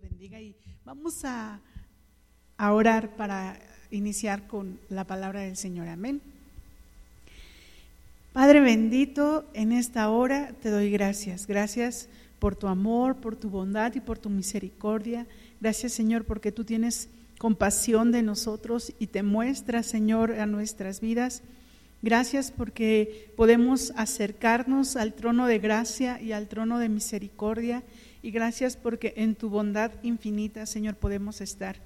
bendiga y vamos a, a orar para iniciar con la palabra del Señor. Amén. Padre bendito, en esta hora te doy gracias. Gracias por tu amor, por tu bondad y por tu misericordia. Gracias Señor porque tú tienes compasión de nosotros y te muestras Señor a nuestras vidas. Gracias porque podemos acercarnos al trono de gracia y al trono de misericordia y gracias porque en tu bondad infinita, Señor, podemos estar.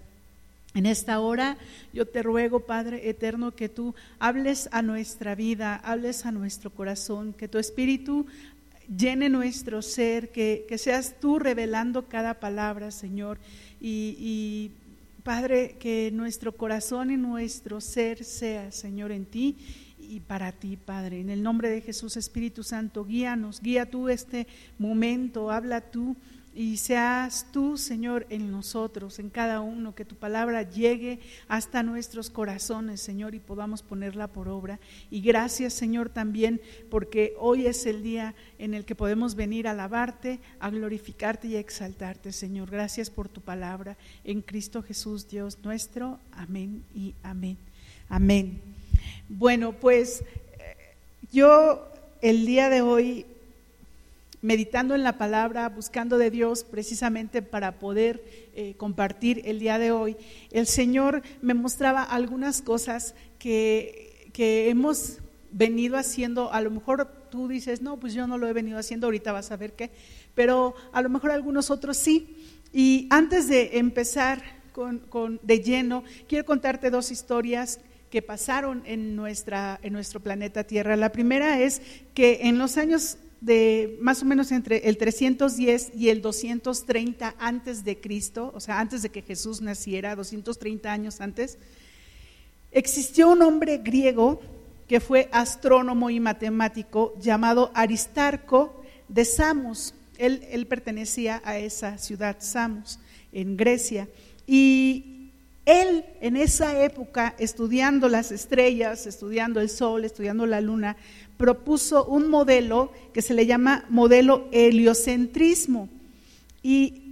En esta hora yo te ruego, Padre eterno, que tú hables a nuestra vida, hables a nuestro corazón, que tu espíritu llene nuestro ser, que, seas tú revelando cada palabra, Señor. Y, y, Padre, que nuestro corazón y nuestro ser sea, Señor, en ti y para ti, Padre. En el nombre de Jesús, Espíritu Santo, guíanos, guía tú este momento, habla tú y seas tú, Señor, en nosotros, en cada uno, que tu palabra llegue hasta nuestros corazones, Señor, y podamos ponerla por obra. Y gracias, Señor, también porque hoy es el día en el que podemos venir a alabarte, a glorificarte y a exaltarte, Señor. Gracias por tu palabra en Cristo Jesús, Dios nuestro. Amén y amén. Amén. Bueno, pues eh, yo el día de hoy, meditando en la palabra, buscando de Dios precisamente para poder eh, compartir el día de hoy, el Señor me mostraba algunas cosas que, que hemos venido haciendo, a lo mejor tú dices, no, pues yo no lo he venido haciendo, ahorita vas a ver qué, pero a lo mejor algunos otros sí. Y antes de empezar con, con, de lleno, quiero contarte dos historias que pasaron en, nuestra, en nuestro planeta Tierra. La primera es que en los años de más o menos entre el 310 y el 230 antes de Cristo, o sea, antes de que Jesús naciera, 230 años antes, existió un hombre griego que fue astrónomo y matemático llamado Aristarco de Samos. Él, él pertenecía a esa ciudad, Samos, en Grecia. Y él en esa época, estudiando las estrellas, estudiando el sol, estudiando la luna, propuso un modelo que se le llama modelo heliocentrismo. Y,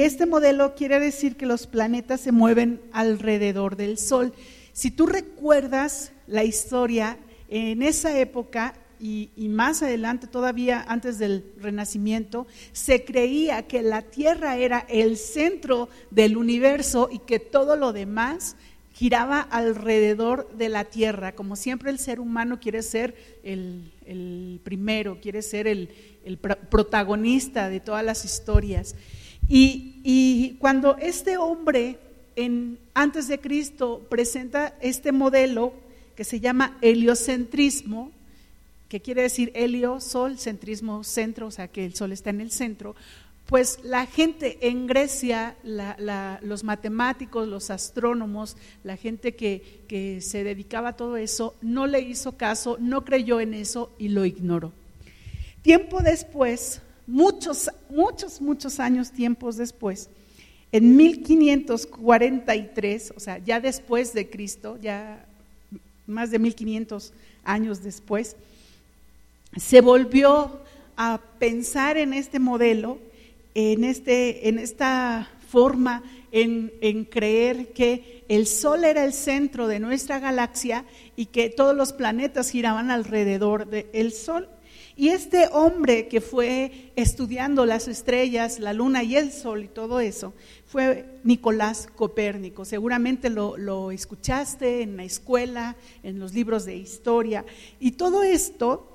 este modelo quiere decir que los planetas se mueven alrededor del sol. Si tú recuerdas la historia, en esa época y, más adelante, todavía antes del Renacimiento, se creía que la Tierra era el centro del universo y que todo lo demás giraba alrededor de la Tierra. Como siempre el ser humano quiere ser el, primero, quiere ser el, protagonista de todas las historias. Y, cuando este hombre, en, antes de Cristo, presenta este modelo que se llama heliocentrismo, que quiere decir helio, sol, centrismo, centro, o sea que el sol está en el centro, pues la gente en Grecia, los matemáticos, los astrónomos, la gente que, que se dedicaba a todo eso, no le hizo caso, no creyó en eso y lo ignoró. Tiempo después, muchos, muchos, muchos años, tiempos después, en 1543, o sea, ya después de Cristo, ya más de 1500 años después, se volvió a pensar en este modelo, en, este, en esta forma, en, creer que el Sol era el centro de nuestra galaxia y que todos los planetas giraban alrededor del Sol. Y este hombre que fue estudiando las estrellas, la luna y el sol y todo eso, fue Nicolás Copérnico. Seguramente lo escuchaste en la escuela, en los libros de historia. Y todo esto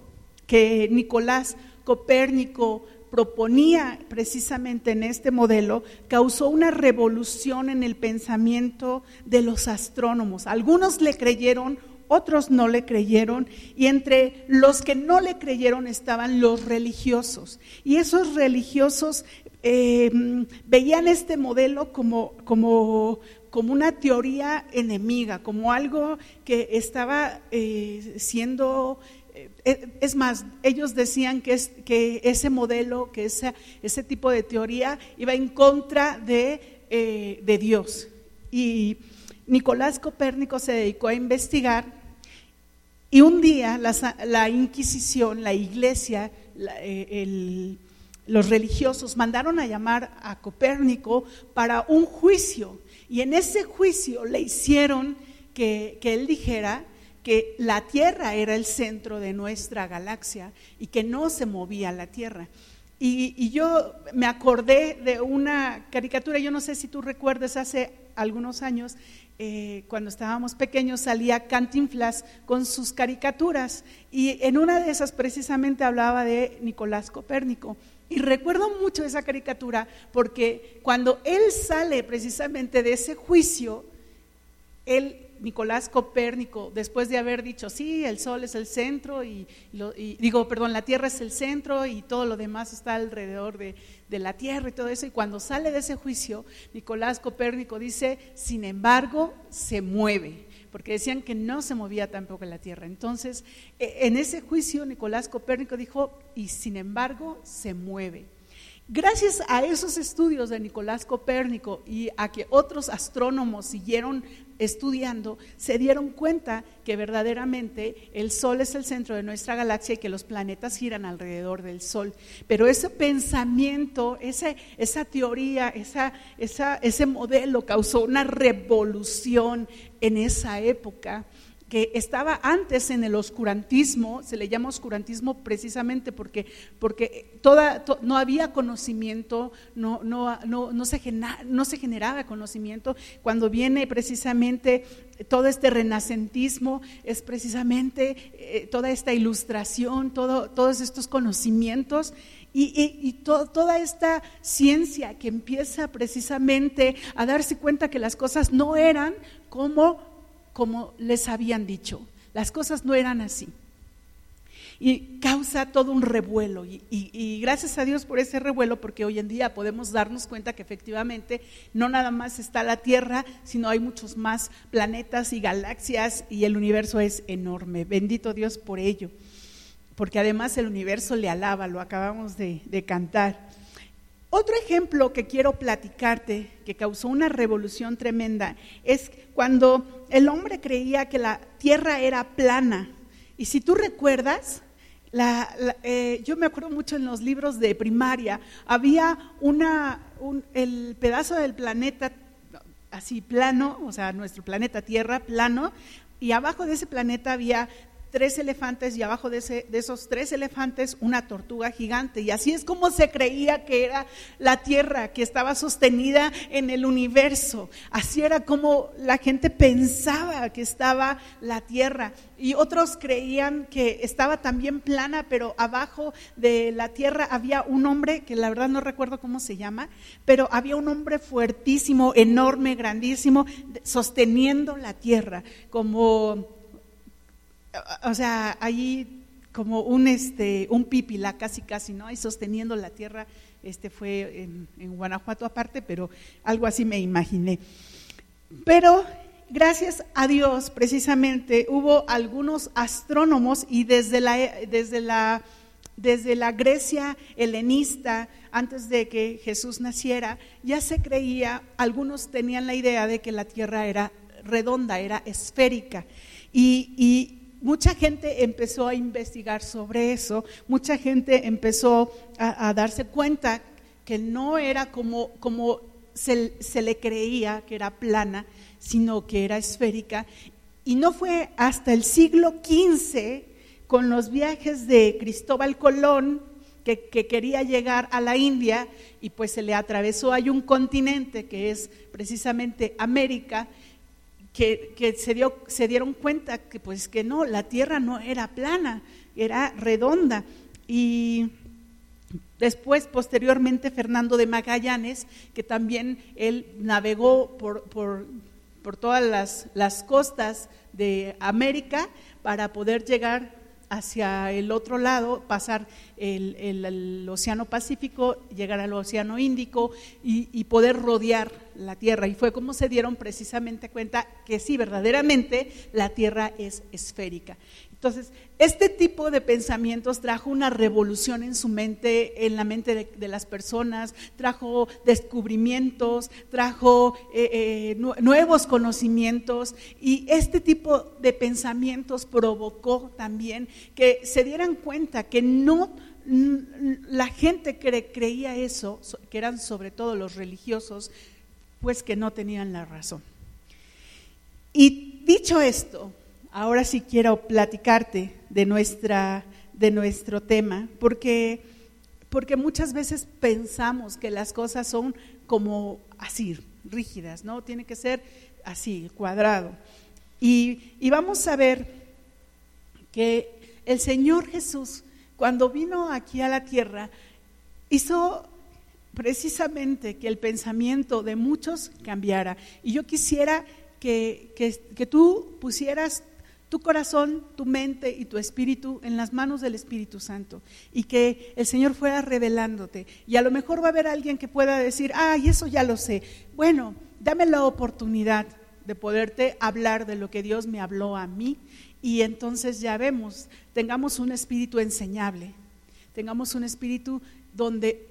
que Nicolás Copérnico proponía precisamente en este modelo causó una revolución en el pensamiento de los astrónomos. Algunos le creyeron, otros no le creyeron, y entre los que no le creyeron estaban los religiosos. Y esos religiosos eh, veían este modelo como, como, como, una teoría enemiga, como algo que estaba eh, siendo es más, ellos decían que, es, que ese modelo, que ese, tipo de teoría iba en contra de, eh, de Dios. Y Nicolás Copérnico se dedicó a investigar y un día la, la Inquisición, la iglesia, eh, los religiosos mandaron a llamar a Copérnico para un juicio. Y en ese juicio le hicieron que, que él dijera que la Tierra era el centro de nuestra galaxia y que no se movía la Tierra. Y, yo me acordé de una caricatura, yo no sé si tú recuerdas, hace algunos años, eh, cuando estábamos pequeños, salía Cantinflas con sus caricaturas y en una de esas precisamente hablaba de Nicolás Copérnico. Y recuerdo mucho esa caricatura porque cuando él sale precisamente de ese juicio, él Nicolás Copérnico, después de haber dicho, sí, el Sol es el centro, y, digo, perdón, la Tierra es el centro y todo lo demás está alrededor de, de la Tierra y todo eso, y cuando sale de ese juicio, Nicolás Copérnico dice, sin embargo, se mueve porque decían que no se movía tampoco la Tierra. Entonces, e, en ese juicio, Nicolás Copérnico dijo, y sin embargo, se mueve. Gracias a esos estudios de Nicolás Copérnico y a que otros astrónomos siguieron estudiando, se dieron cuenta que verdaderamente el Sol es el centro de nuestra galaxia y que los planetas giran alrededor del Sol. Pero ese pensamiento, esa, esa teoría, esa, ese modelo causó una revolución en esa época que estaba antes en el oscurantismo, se le llama oscurantismo precisamente porque, porque toda, no había conocimiento, no, no, no, no, se no se generaba conocimiento. Cuando viene precisamente todo este renacentismo, es precisamente eh, toda esta ilustración, todo, todos estos conocimientos y, y, toda esta ciencia que empieza precisamente a darse cuenta que las cosas no eran como como les habían dicho. Las cosas no eran así. Y causa todo un revuelo. Y, gracias a Dios por ese revuelo, porque hoy en día podemos darnos cuenta que efectivamente no nada más está la Tierra, sino hay muchos más planetas y galaxias y el universo es enorme. Bendito Dios por ello. Porque además el universo le alaba, lo acabamos de cantar. Otro ejemplo que quiero platicarte, que causó una revolución tremenda, es cuando el hombre creía que la tierra era plana. Y si tú recuerdas, eh, yo me acuerdo mucho en los libros de primaria, había una, el pedazo del planeta así plano, o sea, nuestro planeta Tierra plano, y abajo de ese planeta había tres elefantes y abajo de, esos tres elefantes una tortuga gigante. Y así es como se creía que era la Tierra, que estaba sostenida en el universo. Así era como la gente pensaba que estaba la Tierra. Y otros creían que estaba también plana, pero abajo de la Tierra había un hombre, que la verdad no recuerdo cómo se llama, pero había un hombre fuertísimo, enorme, grandísimo, sosteniendo la Tierra, como o sea, ahí como un, este, un pipila casi casi, ¿no? Ahí sosteniendo la tierra, este fue en, Guanajuato aparte, pero algo así me imaginé. Pero gracias a Dios, precisamente, hubo algunos astrónomos y desde la, desde la, desde la Grecia helenista, antes de que Jesús naciera, ya se creía, algunos tenían la idea de que la Tierra era redonda, era esférica. Y mucha gente empezó a investigar sobre eso, mucha gente empezó a, darse cuenta que no era como, se, se, le creía que era plana, sino que era esférica. Y no fue hasta el siglo XV, con los viajes de Cristóbal Colón, que, que, quería llegar a la India y pues se le atravesó, hay un continente que es precisamente América, que, se, dio, se dieron cuenta que pues que no, la tierra no era plana, era redonda. Y después, posteriormente, Fernando de Magallanes, que también él navegó por, por, por todas las, las costas de América para poder llegar hacia el otro lado, pasar el, el, Océano Pacífico, llegar al Océano Índico y, y, poder rodear la Tierra. Y fue como se dieron precisamente cuenta que sí, verdaderamente la Tierra es esférica. Entonces, este tipo de pensamientos trajo una revolución en su mente, en la mente de, las personas, trajo descubrimientos, trajo eh, eh, nuevos conocimientos y este tipo de pensamientos provocó también que se dieran cuenta que no la gente que creía eso, que eran sobre todo los religiosos, pues que no tenían la razón. Y dicho esto, ahora sí quiero platicarte de, nuestra, de nuestro tema, porque, porque muchas veces pensamos que las cosas son como así, rígidas, ¿no? Tiene que ser así, cuadrado. Y, y vamos a ver que el Señor Jesús, cuando vino aquí a la tierra, hizo precisamente que el pensamiento de muchos cambiara. Y yo quisiera que, que, tú pusieras tu corazón, tu mente y tu espíritu en las manos del Espíritu Santo y que el Señor fuera revelándote. Y a lo mejor va a haber alguien que pueda decir, ay, eso ya lo sé. Bueno, dame la oportunidad de poderte hablar de lo que Dios me habló a mí y entonces ya vemos, tengamos un espíritu enseñable, tengamos un espíritu donde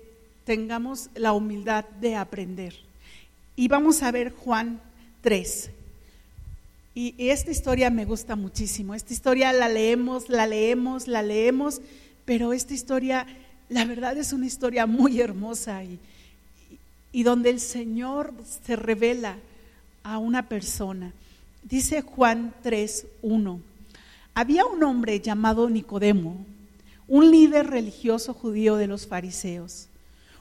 tengamos la humildad de aprender. Y vamos a ver Juan 3. Y, esta historia me gusta muchísimo. Esta historia la leemos, la leemos, la leemos, pero esta historia, la verdad es una historia muy hermosa y, y donde el Señor se revela a una persona. Dice Juan 3, 1. Había un hombre llamado Nicodemo, un líder religioso judío de los fariseos.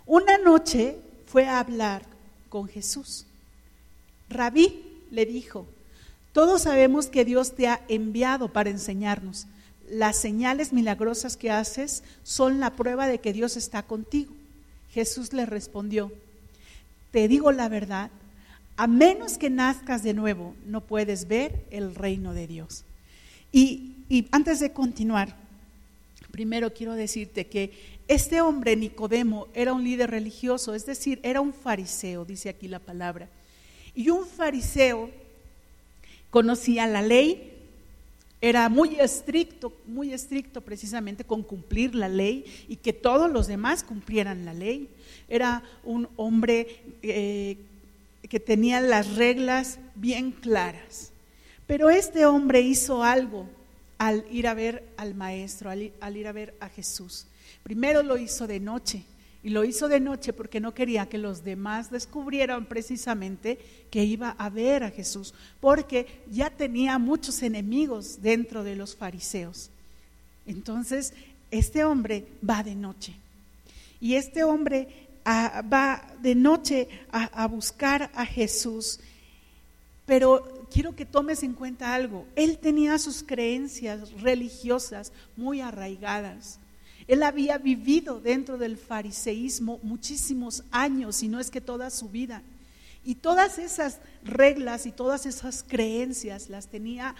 Una noche fue a hablar con Jesús. Rabí le dijo, todos sabemos que Dios te ha enviado para enseñarnos. Las señales milagrosas que haces son la prueba de que Dios está contigo. Jesús le respondió, te digo la verdad, a menos que nazcas de nuevo, no puedes ver el reino de Dios. Y, antes de continuar, primero quiero decirte que este hombre, Nicodemo, era un líder religioso, es decir, era un fariseo, dice aquí la palabra. Y un fariseo conocía la ley, era muy estricto, muy estricto precisamente con cumplir la ley y que todos los demás cumplieran la ley. Era un hombre eh, que tenía las reglas bien claras. Pero este hombre hizo algo al ir a ver al maestro, al ir a ver a Jesús. Primero lo hizo de noche y lo hizo de noche porque no quería que los demás descubrieran precisamente que iba a ver a Jesús, porque ya tenía muchos enemigos dentro de los fariseos. Entonces, este hombre va de noche. Y este hombre ah, va de noche a buscar a Jesús. Pero quiero que tomes en cuenta algo. Él tenía sus creencias religiosas muy arraigadas. Él había vivido dentro del fariseísmo muchísimos años, y no es que toda su vida. Y todas esas reglas y todas esas creencias las tenía,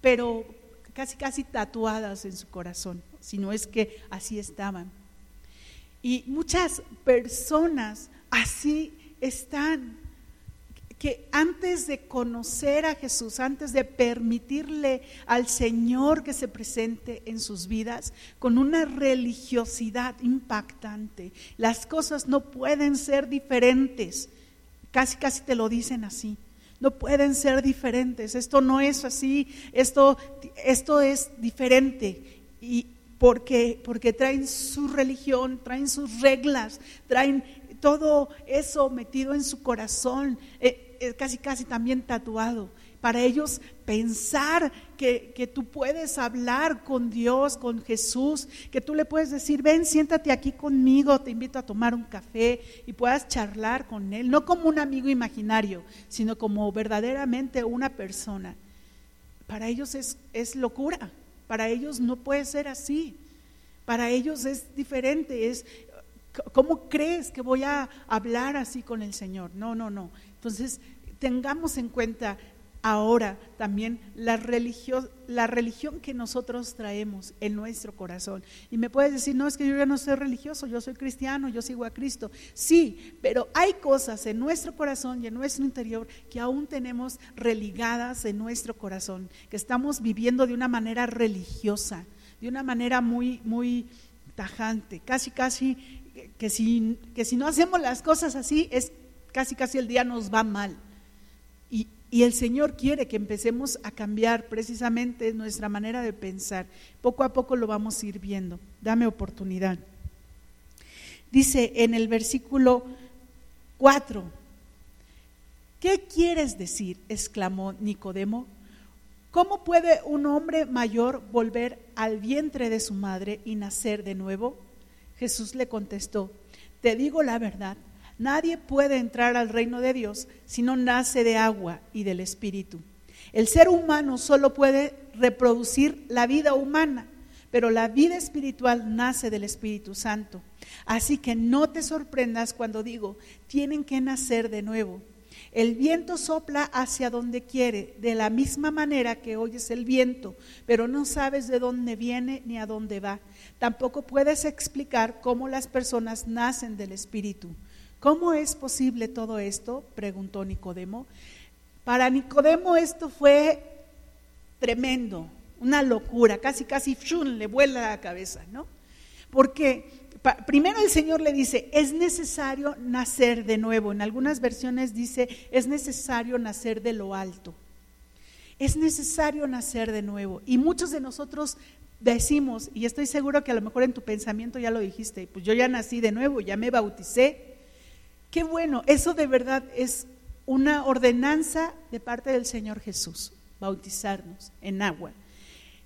pero casi, casi tatuadas en su corazón, si no es que así estaban. Y muchas personas así están que antes de conocer a Jesús, antes de permitirle al Señor que se presente en sus vidas con una religiosidad impactante, las cosas no pueden ser diferentes. Casi, casi te lo dicen así. No pueden ser diferentes. Esto no es así. Esto, esto es diferente. Y porque, porque traen su religión, traen sus reglas, traen todo eso metido en su corazón. Eh, casi casi también tatuado. Para ellos pensar que, que, tú puedes hablar con Dios, con Jesús, que tú le puedes decir, ven, siéntate aquí conmigo, te invito a tomar un café y puedas charlar con Él, no como un amigo imaginario, sino como verdaderamente una persona. Para ellos es, es locura, para ellos no puede ser así, para ellos es diferente, es, ¿cómo crees que voy a hablar así con el Señor? No, no, no. Entonces, tengamos en cuenta ahora también la religión, la religión que nosotros traemos en nuestro corazón. Y me puedes decir, no, es que yo ya no soy religioso, yo soy cristiano, yo sigo a Cristo. Sí, pero hay cosas en nuestro corazón y en nuestro interior que aún tenemos religadas en nuestro corazón, que estamos viviendo de una manera religiosa, de una manera muy, muy tajante, casi, casi que si, que si no hacemos las cosas así, es casi, casi el día nos va mal. Y, el Señor quiere que empecemos a cambiar precisamente nuestra manera de pensar. Poco a poco lo vamos a ir viendo. Dame oportunidad. Dice en el versículo 4, ¿qué quieres decir? exclamó Nicodemo. ¿Cómo puede un hombre mayor volver al vientre de su madre y nacer de nuevo? Jesús le contestó, te digo la verdad, nadie puede entrar al reino de Dios si no nace de agua y del Espíritu. El ser humano solo puede reproducir la vida humana, pero la vida espiritual nace del Espíritu Santo. Así que no te sorprendas cuando digo, tienen que nacer de nuevo. El viento sopla hacia donde quiere, de la misma manera que oyes el viento, pero no sabes de dónde viene ni a dónde va. Tampoco puedes explicar cómo las personas nacen del Espíritu. ¿Cómo es posible todo esto? preguntó Nicodemo. Para Nicodemo esto fue tremendo, una locura, casi, casi le vuela la cabeza, ¿no? Porque primero el Señor le dice, es necesario nacer de nuevo. En algunas versiones dice, es necesario nacer de lo alto. Es necesario nacer de nuevo. Y muchos de nosotros decimos, y estoy seguro que a lo mejor en tu pensamiento ya lo dijiste, pues yo ya nací de nuevo, ya me bauticé. Qué bueno, eso de verdad es una ordenanza de parte del Señor Jesús, bautizarnos en agua.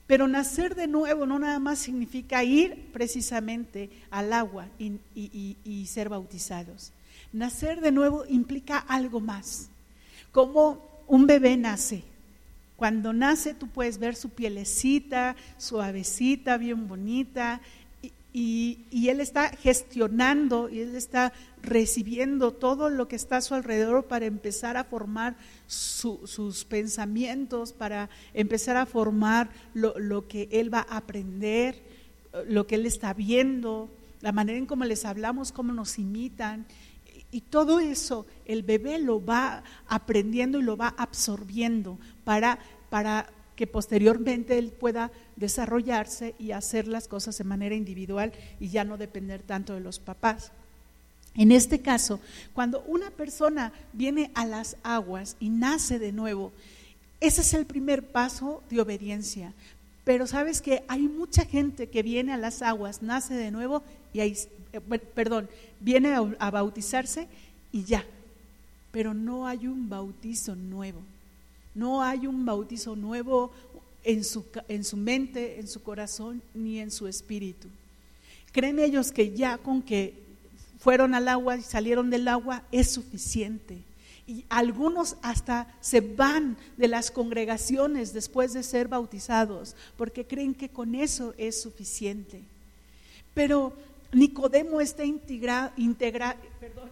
Pero nacer de nuevo no nada más significa ir precisamente al agua y, ser bautizados. Nacer de nuevo implica algo más. Como un bebé nace. Cuando nace tú puedes ver su pielecita, suavecita, bien bonita, y, él está gestionando y él está recibiendo todo lo que está a su alrededor para empezar a formar sus pensamientos, para empezar a formar lo, que él va a aprender, lo que él está viendo, la manera en cómo les hablamos, cómo nos imitan. Y todo eso el bebé lo va aprendiendo y lo va absorbiendo para, para que posteriormente él pueda desarrollarse y hacer las cosas de manera individual y ya no depender tanto de los papás. En este caso, cuando una persona viene a las aguas y nace de nuevo, ese es el primer paso de obediencia. Pero sabes que hay mucha gente que viene a las aguas, nace de nuevo y ahí, eh, perdón, viene a bautizarse y ya. Pero no hay un bautizo nuevo. No hay un bautizo nuevo en su, en su mente, en su corazón, ni en su espíritu. Creen ellos que ya con que fueron al agua y salieron del agua es suficiente. Y algunos hasta se van de las congregaciones después de ser bautizados, porque creen que con eso es suficiente. Pero Nicodemo está integrado, perdón,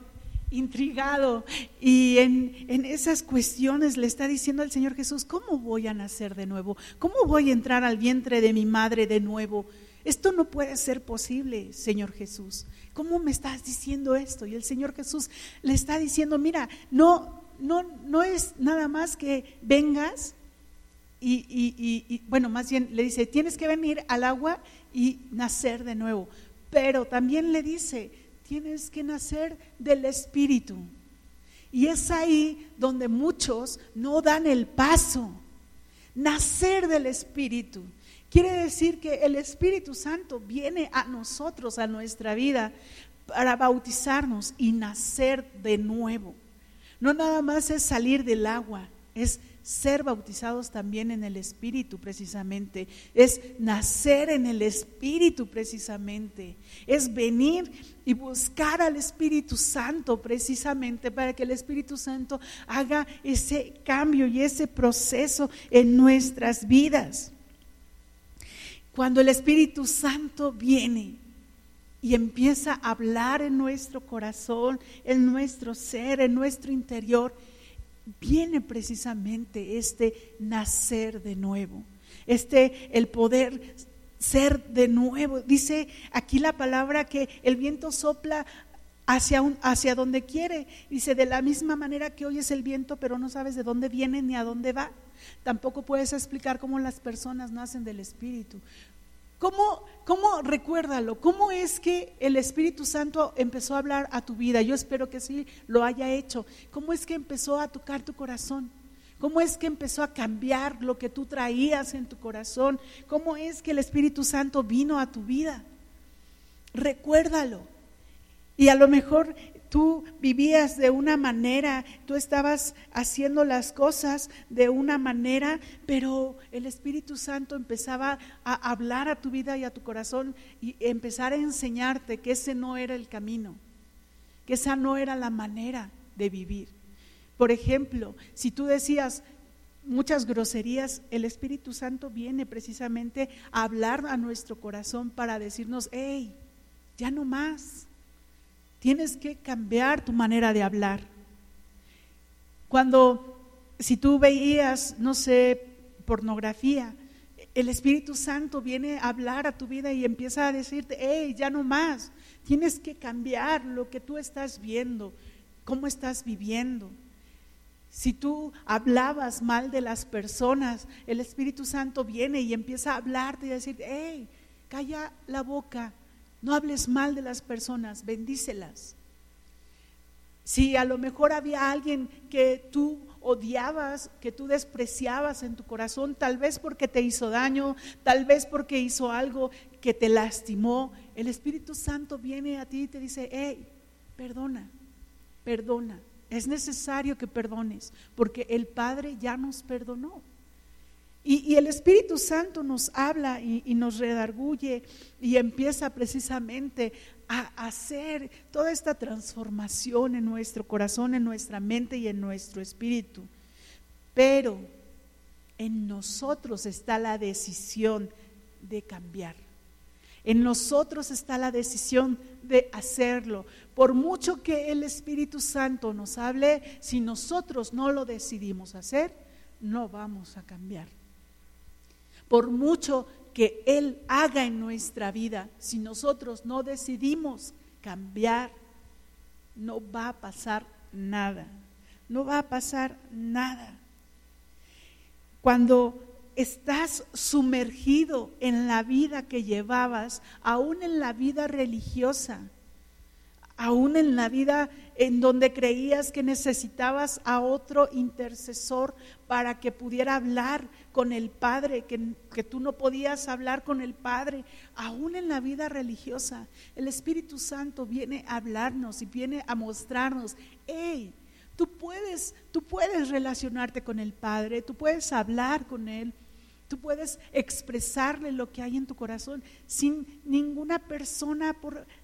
intrigado y en, esas cuestiones le está diciendo al Señor Jesús, ¿cómo voy a nacer de nuevo? ¿Cómo voy a entrar al vientre de mi madre de nuevo? Esto no puede ser posible, Señor Jesús. ¿Cómo me estás diciendo esto? Y el Señor Jesús le está diciendo, mira, no, no, no es nada más que vengas y, y bueno, más bien le dice, tienes que venir al agua y nacer de nuevo. Pero también le dice, tienes que nacer del Espíritu. Y es ahí donde muchos no dan el paso. Nacer del Espíritu. Quiere decir que el Espíritu Santo viene a nosotros, a nuestra vida, para bautizarnos y nacer de nuevo. No nada más es salir del agua, es ser bautizados también en el Espíritu precisamente, es nacer en el Espíritu precisamente, es venir y buscar al Espíritu Santo precisamente para que el Espíritu Santo haga ese cambio y ese proceso en nuestras vidas. Cuando el Espíritu Santo viene, y empieza a hablar en nuestro corazón, en nuestro ser, en nuestro interior, viene precisamente este nacer de nuevo, este el poder ser de nuevo. Dice aquí la palabra que el viento sopla hacia, hacia donde quiere. Dice, de la misma manera que oyes el viento, pero no sabes de dónde viene ni a dónde va. Tampoco puedes explicar cómo las personas nacen del Espíritu. ¿Cómo, ¿Cómo, recuérdalo? ¿Cómo es que el Espíritu Santo empezó a hablar a tu vida? Yo espero que sí lo haya hecho. ¿Cómo es que empezó a tocar tu corazón? ¿Cómo es que empezó a cambiar lo que tú traías en tu corazón? ¿Cómo es que el Espíritu Santo vino a tu vida? Recuérdalo. Y a lo mejor tú vivías de una manera, tú estabas haciendo las cosas de una manera, pero el Espíritu Santo empezaba a hablar a tu vida y a tu corazón y empezar a enseñarte que ese no era el camino, que esa no era la manera de vivir. Por ejemplo, si tú decías muchas groserías, el Espíritu Santo viene precisamente a hablar a nuestro corazón para decirnos, hey, ya no más Tienes que cambiar tu manera de hablar. Cuando, si tú veías, no sé, pornografía, el Espíritu Santo viene a hablar a tu vida y empieza a decirte, hey, ya no más, tienes que cambiar lo que tú estás viendo, cómo estás viviendo. Si tú hablabas mal de las personas, el Espíritu Santo viene y empieza a hablarte y a decir, hey, calla la boca, no hables mal de las personas, bendícelas. Si a lo mejor había alguien que tú odiabas, que tú despreciabas en tu corazón, tal vez porque te hizo daño, tal vez porque hizo algo que te lastimó, el Espíritu Santo viene a ti y te dice, hey, perdona, perdona. Es necesario que perdones, porque el Padre ya nos perdonó. Y, el Espíritu Santo nos habla y, nos redarguye y empieza precisamente a hacer toda esta transformación en nuestro corazón, en nuestra mente y en nuestro espíritu. Pero en nosotros está la decisión de cambiar. En nosotros está la decisión de hacerlo. Por mucho que el Espíritu Santo nos hable, si nosotros no lo decidimos hacer, no vamos a cambiar. Por mucho que Él haga en nuestra vida, si nosotros no decidimos cambiar, no va a pasar nada. No va a pasar nada. Cuando estás sumergido en la vida que llevabas, aún en la vida religiosa, aún en la vida en donde creías que necesitabas a otro intercesor para que pudiera hablar con el Padre, que, que, tú no podías hablar con el Padre, aún en la vida religiosa, el Espíritu Santo viene a hablarnos y viene a mostrarnos, hey, tú puedes, tú puedes relacionarte con el Padre, tú puedes hablar con Él. Tú puedes expresarle lo que hay en tu corazón sin ninguna persona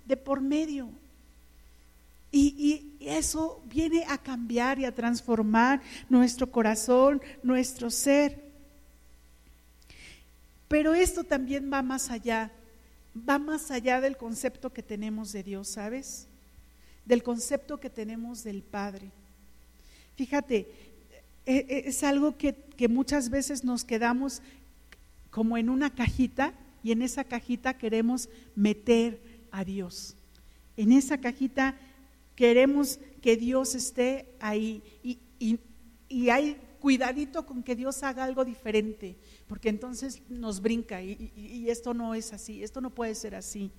de por medio. Y, eso viene a cambiar y a transformar nuestro corazón, nuestro ser. Pero esto también va más allá, va más allá del concepto que tenemos de Dios, ¿sabes? Del concepto que tenemos del Padre. Fíjate, e, e, es algo que, que muchas veces nos quedamos como en una cajita y en esa cajita queremos meter a Dios. En esa cajita queremos que Dios esté ahí y, hay cuidadito con que Dios haga algo diferente, porque entonces nos brinca y, y, esto no es así, esto no puede ser así.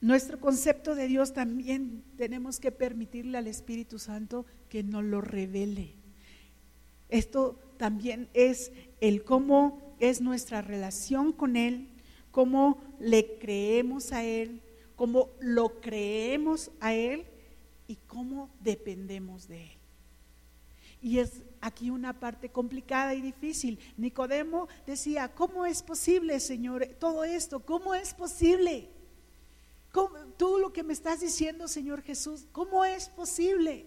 Nuestro concepto de Dios también tenemos que permitirle al Espíritu Santo que nos lo revele. Esto también es el cómo es nuestra relación con Él, cómo le creemos a Él, cómo lo creemos a Él y cómo dependemos de Él. Y es aquí una parte complicada y difícil. Nicodemo decía, ¿cómo es posible, Señor, todo esto? ¿Cómo es posible? Tú lo que me estás diciendo, Señor Jesús, ¿cómo es posible?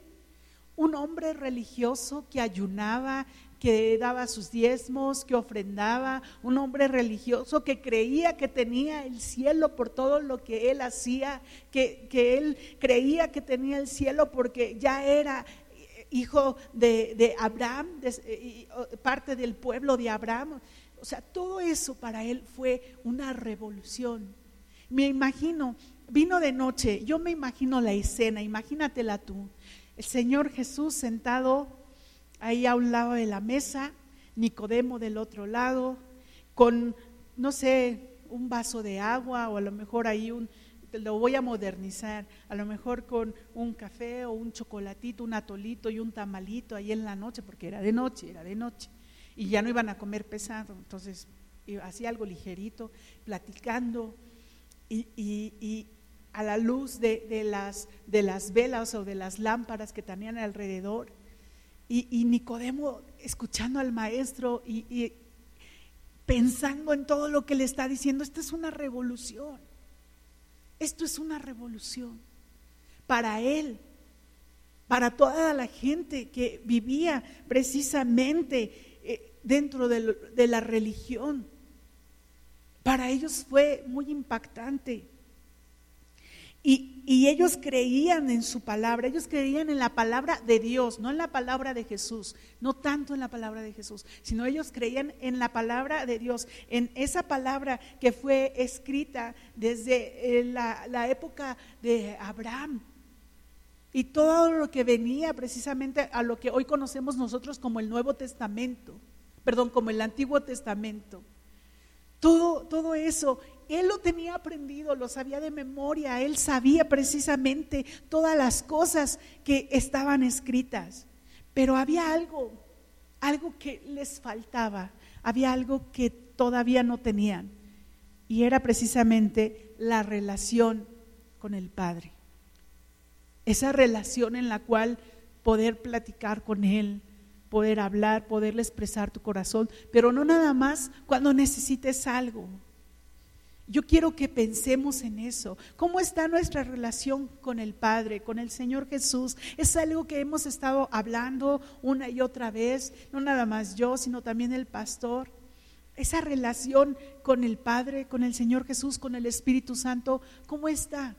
Un hombre religioso que ayunaba, que daba sus diezmos, que ofrendaba, un hombre religioso que creía que tenía el cielo por todo lo que él hacía, que, él creía que tenía el cielo porque ya era hijo de, Abraham, parte del pueblo de Abraham. O sea, todo eso para él fue una revolución. Me imagino, vino de noche, yo me imagino la escena, imagínatela tú. El Señor Jesús sentado ahí a un lado de la mesa, Nicodemo del otro lado, con, no sé, un vaso de agua o a lo mejor ahí un, lo voy a modernizar, a lo mejor con un café o un chocolatito, un atolito y un tamalito ahí en la noche, porque era de noche, era de noche, y ya no iban a comer pesado, entonces hacía algo ligerito, platicando, y, y a la luz de, las, de las velas o de las lámparas que tenían alrededor. Y, Nicodemo escuchando al maestro y, y pensando en todo lo que le está diciendo, esto es una revolución. Esto es una revolución para él, para toda la gente que vivía precisamente eh, dentro de la religión. Para ellos fue muy impactante. Y, ellos creían en su palabra, ellos creían en la palabra de Dios, no en la palabra de Jesús, no tanto en la palabra de Jesús, sino ellos creían en la palabra de Dios, en esa palabra que fue escrita desde eh, la, la época de Abraham. Y todo lo que venía precisamente a lo que hoy conocemos nosotros como el Nuevo Testamento, perdón, como el Antiguo Testamento. Todo, todo eso él lo tenía aprendido, lo sabía de memoria, él sabía precisamente todas las cosas que estaban escritas. Pero había algo, algo que les faltaba, había algo que todavía no tenían. Y era precisamente la relación con el Padre. Esa relación en la cual poder platicar con Él, poder hablar, poderle expresar tu corazón, pero no nada más cuando necesites algo, yo quiero que pensemos en eso. ¿Cómo está nuestra relación con el Padre, con el Señor Jesús? Es algo que hemos estado hablando una y otra vez, no nada más yo, sino también el pastor. Esa relación con el Padre, con el Señor Jesús, con el Espíritu Santo, ¿cómo está?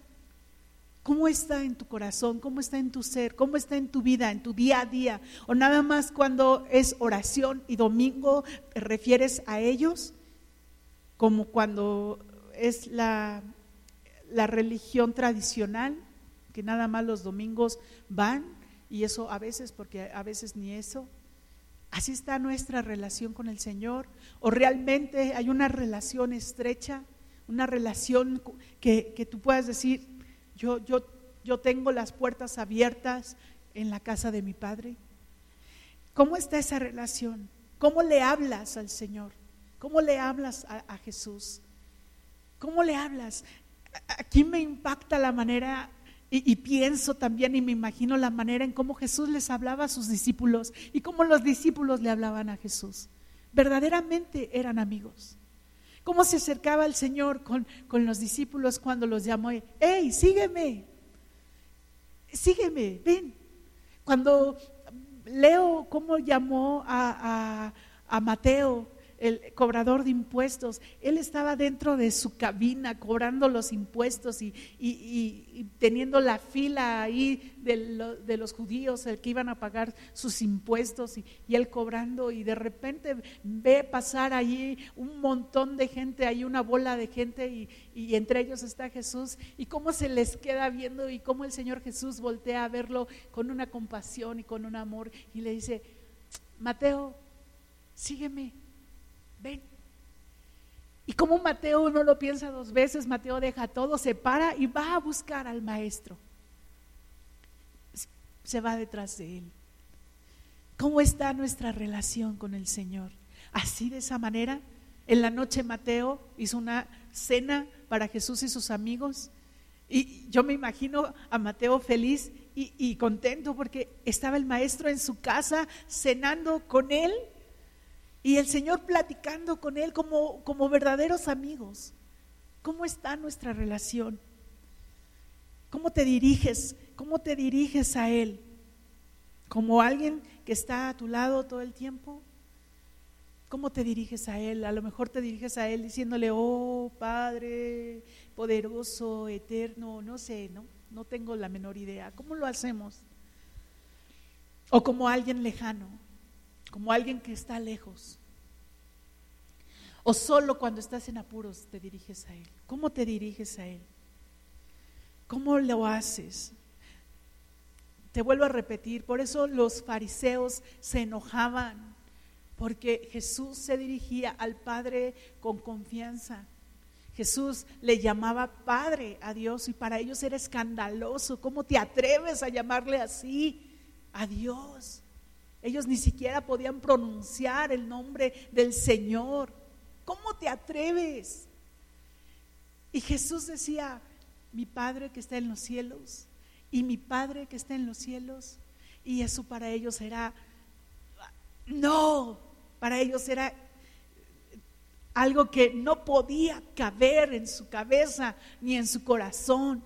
¿Cómo está en tu corazón? ¿Cómo está en tu ser? ¿Cómo está en tu vida, en tu día a día? ¿O nada más cuando es oración y domingo refieres a ellos? Como cuando es la, la religión tradicional, que nada más los domingos van, y eso a veces, porque a veces ni eso. Así está nuestra relación con el Señor, o realmente hay una relación estrecha, una relación que, que tú puedas decir, yo, yo, yo tengo las puertas abiertas en la casa de mi Padre. ¿Cómo está esa relación? ¿Cómo le hablas al Señor? ¿Cómo le hablas a Jesús? ¿Cómo le hablas? Aquí me impacta la manera y, pienso también y me imagino la manera en cómo Jesús les hablaba a sus discípulos y cómo los discípulos le hablaban a Jesús. Verdaderamente eran amigos. Cómo se acercaba el Señor con, con los discípulos cuando los llamó, ¡Ey, sígueme! Sígueme, ven. Cuando leo cómo llamó a, a Mateo el cobrador de impuestos, él estaba dentro de su cabina cobrando los impuestos y, teniendo la fila ahí de, los judíos, el que iban a pagar sus impuestos y, él cobrando. Y de repente ve pasar allí un montón de gente, hay una bola de gente y, y entre ellos está Jesús. Y cómo se les queda viendo y cómo el Señor Jesús voltea a verlo con una compasión y con un amor y le dice, Mateo, sígueme ven. Y como Mateo no lo piensa dos veces, Mateo deja todo, se para y va a buscar al maestro. Se va detrás de él. ¿Cómo está nuestra relación con el Señor? Así de esa manera. En la noche Mateo hizo una cena para Jesús y sus amigos. Y yo me imagino a Mateo feliz y, y contento porque estaba el maestro en su casa cenando con él y el Señor platicando con Él como, como verdaderos amigos. ¿Cómo está nuestra relación? ¿Cómo te diriges? ¿Cómo te diriges a Él? ¿Como alguien que está a tu lado todo el tiempo? ¿Cómo te diriges a Él? A lo mejor te diriges a Él diciéndole, oh Padre poderoso, eterno, no sé, ¿no? No tengo la menor idea. ¿Cómo lo hacemos? O como alguien lejano como alguien que está lejos. O solo cuando estás en apuros te diriges a Él. ¿Cómo te diriges a Él? ¿Cómo lo haces? Te vuelvo a repetir, por eso los fariseos se enojaban, porque Jesús se dirigía al Padre con confianza. Jesús le llamaba Padre a Dios y para ellos era escandaloso. ¿Cómo te atreves a llamarle así a Dios? Ellos ni siquiera podían pronunciar el nombre del Señor. ¿Cómo te atreves? Y Jesús decía, mi Padre que está en los cielos y mi Padre que está en los cielos. Y eso para ellos era, no, para ellos era algo que no podía caber en su cabeza ni en su corazón.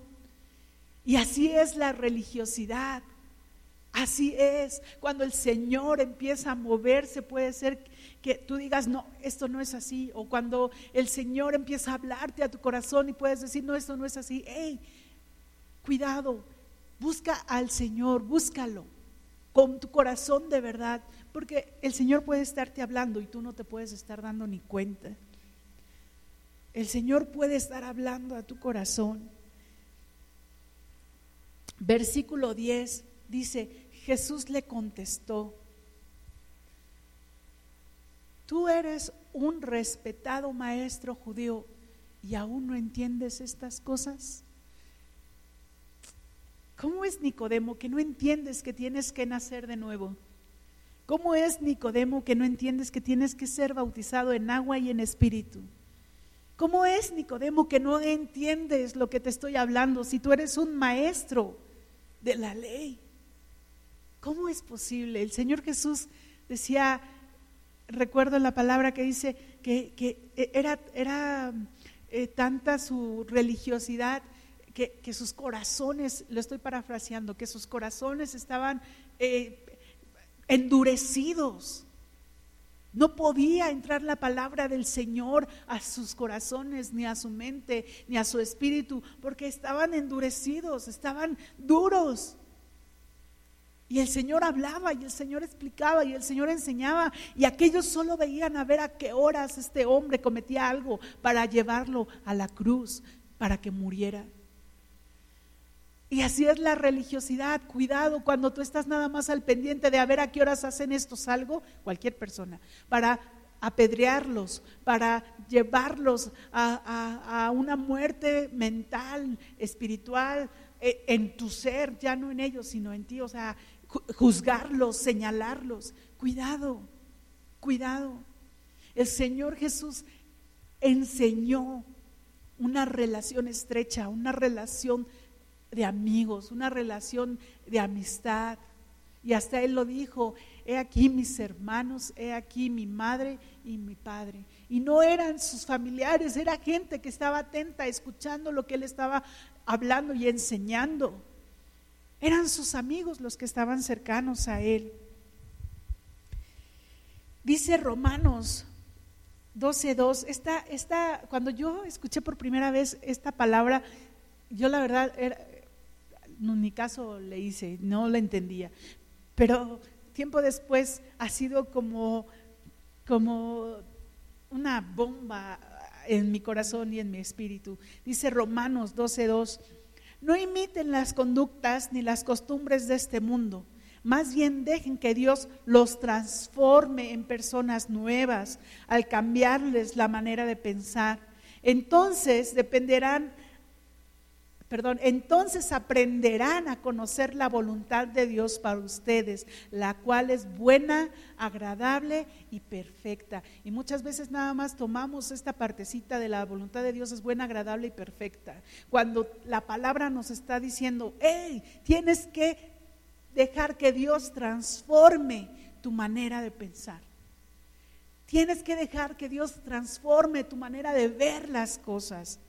Y así es la religiosidad. Así es. Cuando el Señor empieza a moverse, puede ser que tú digas, no, esto no es así. O cuando el Señor empieza a hablarte a tu corazón y puedes decir, no, esto no es así. Hey, cuidado, busca al Señor, búscalo con tu corazón de verdad, porque el Señor puede estarte hablando y tú no te puedes estar dando ni cuenta. El Señor puede estar hablando a tu corazón. Versículo 10 dice, Jesús le contestó, tú eres un respetado maestro judío y aún no entiendes estas cosas. ¿Cómo es Nicodemo que no entiendes que tienes que nacer de nuevo? ¿Cómo es Nicodemo que no entiendes que tienes que ser bautizado en agua y en espíritu? ¿Cómo es Nicodemo que no entiendes lo que te estoy hablando si tú eres un maestro de la ley? ¿Cómo es posible? El Señor Jesús decía, recuerdo la palabra que dice que, era, era eh, tanta su religiosidad que, sus corazones, lo estoy parafraseando, que sus corazones estaban eh, endurecidos. No podía entrar la palabra del Señor a sus corazones, ni a su mente, ni a su espíritu, porque estaban endurecidos, estaban duros. Y el Señor hablaba y el Señor explicaba y el Señor enseñaba y aquellos solo veían a ver a qué horas este hombre cometía algo para llevarlo a la cruz, para que muriera. Y así es la religiosidad. Cuidado cuando tú estás nada más al pendiente de a ver a qué horas hacen estos algo, cualquier persona, para apedrearlos, para llevarlos a, una muerte mental, espiritual, eh, en tu ser, ya no en ellos, sino en ti. O sea, juzgarlos, señalarlos. Cuidado, cuidado. El Señor Jesús enseñó una relación estrecha, una relación de amigos, una relación de amistad. Y hasta él lo dijo, he aquí mis hermanos, he aquí mi madre y mi padre. Y no eran sus familiares, era gente que estaba atenta, escuchando lo que él estaba hablando y enseñando. Eran sus amigos los que estaban cercanos a él. Dice Romanos 12.2, esta, esta, cuando yo escuché por primera vez esta palabra, yo la verdad era, en caso le hice, no la entendía. Pero tiempo después ha sido como, como una bomba en mi corazón y en mi espíritu. Dice Romanos 12:2, no imiten las conductas ni las costumbres de este mundo, más bien dejen que Dios los transforme en personas nuevas al cambiarles la manera de pensar. Entonces dependerán Perdón, entonces aprenderán a conocer la voluntad de Dios para ustedes, la cual es buena, agradable y perfecta. Y muchas veces nada más tomamos esta partecita de la voluntad de Dios es buena, agradable y perfecta. Cuando la palabra nos está diciendo, hey, tienes que dejar que Dios transforme tu manera de pensar. Tienes que dejar que Dios transforme tu manera de ver las cosas.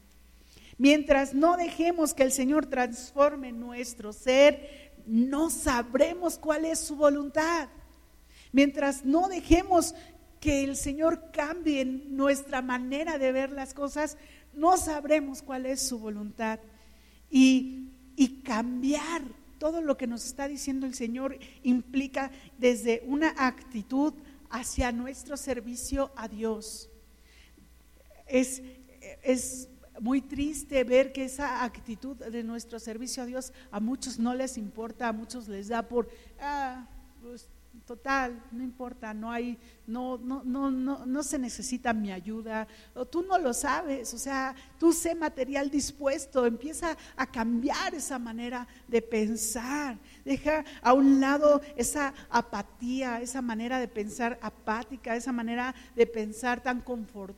Mientras no dejemos que el Señor transforme nuestro ser, no sabremos cuál es su voluntad. Mientras no dejemos que el Señor cambie nuestra manera de ver las cosas, no sabremos cuál es su voluntad. Y, cambiar todo lo que nos está diciendo el Señor implica desde una actitud hacia nuestro servicio a Dios. Es, es muy triste ver que esa actitud de nuestro servicio a Dios a muchos no les importa, a muchos les da por, ah, pues, total, no importa, no hay, no, no, no, no, no se necesita mi ayuda, o tú no lo sabes, o sea, tú sé material dispuesto, empieza a cambiar esa manera de pensar, deja a un lado esa apatía, esa manera de pensar apática, esa manera de pensar tan confort,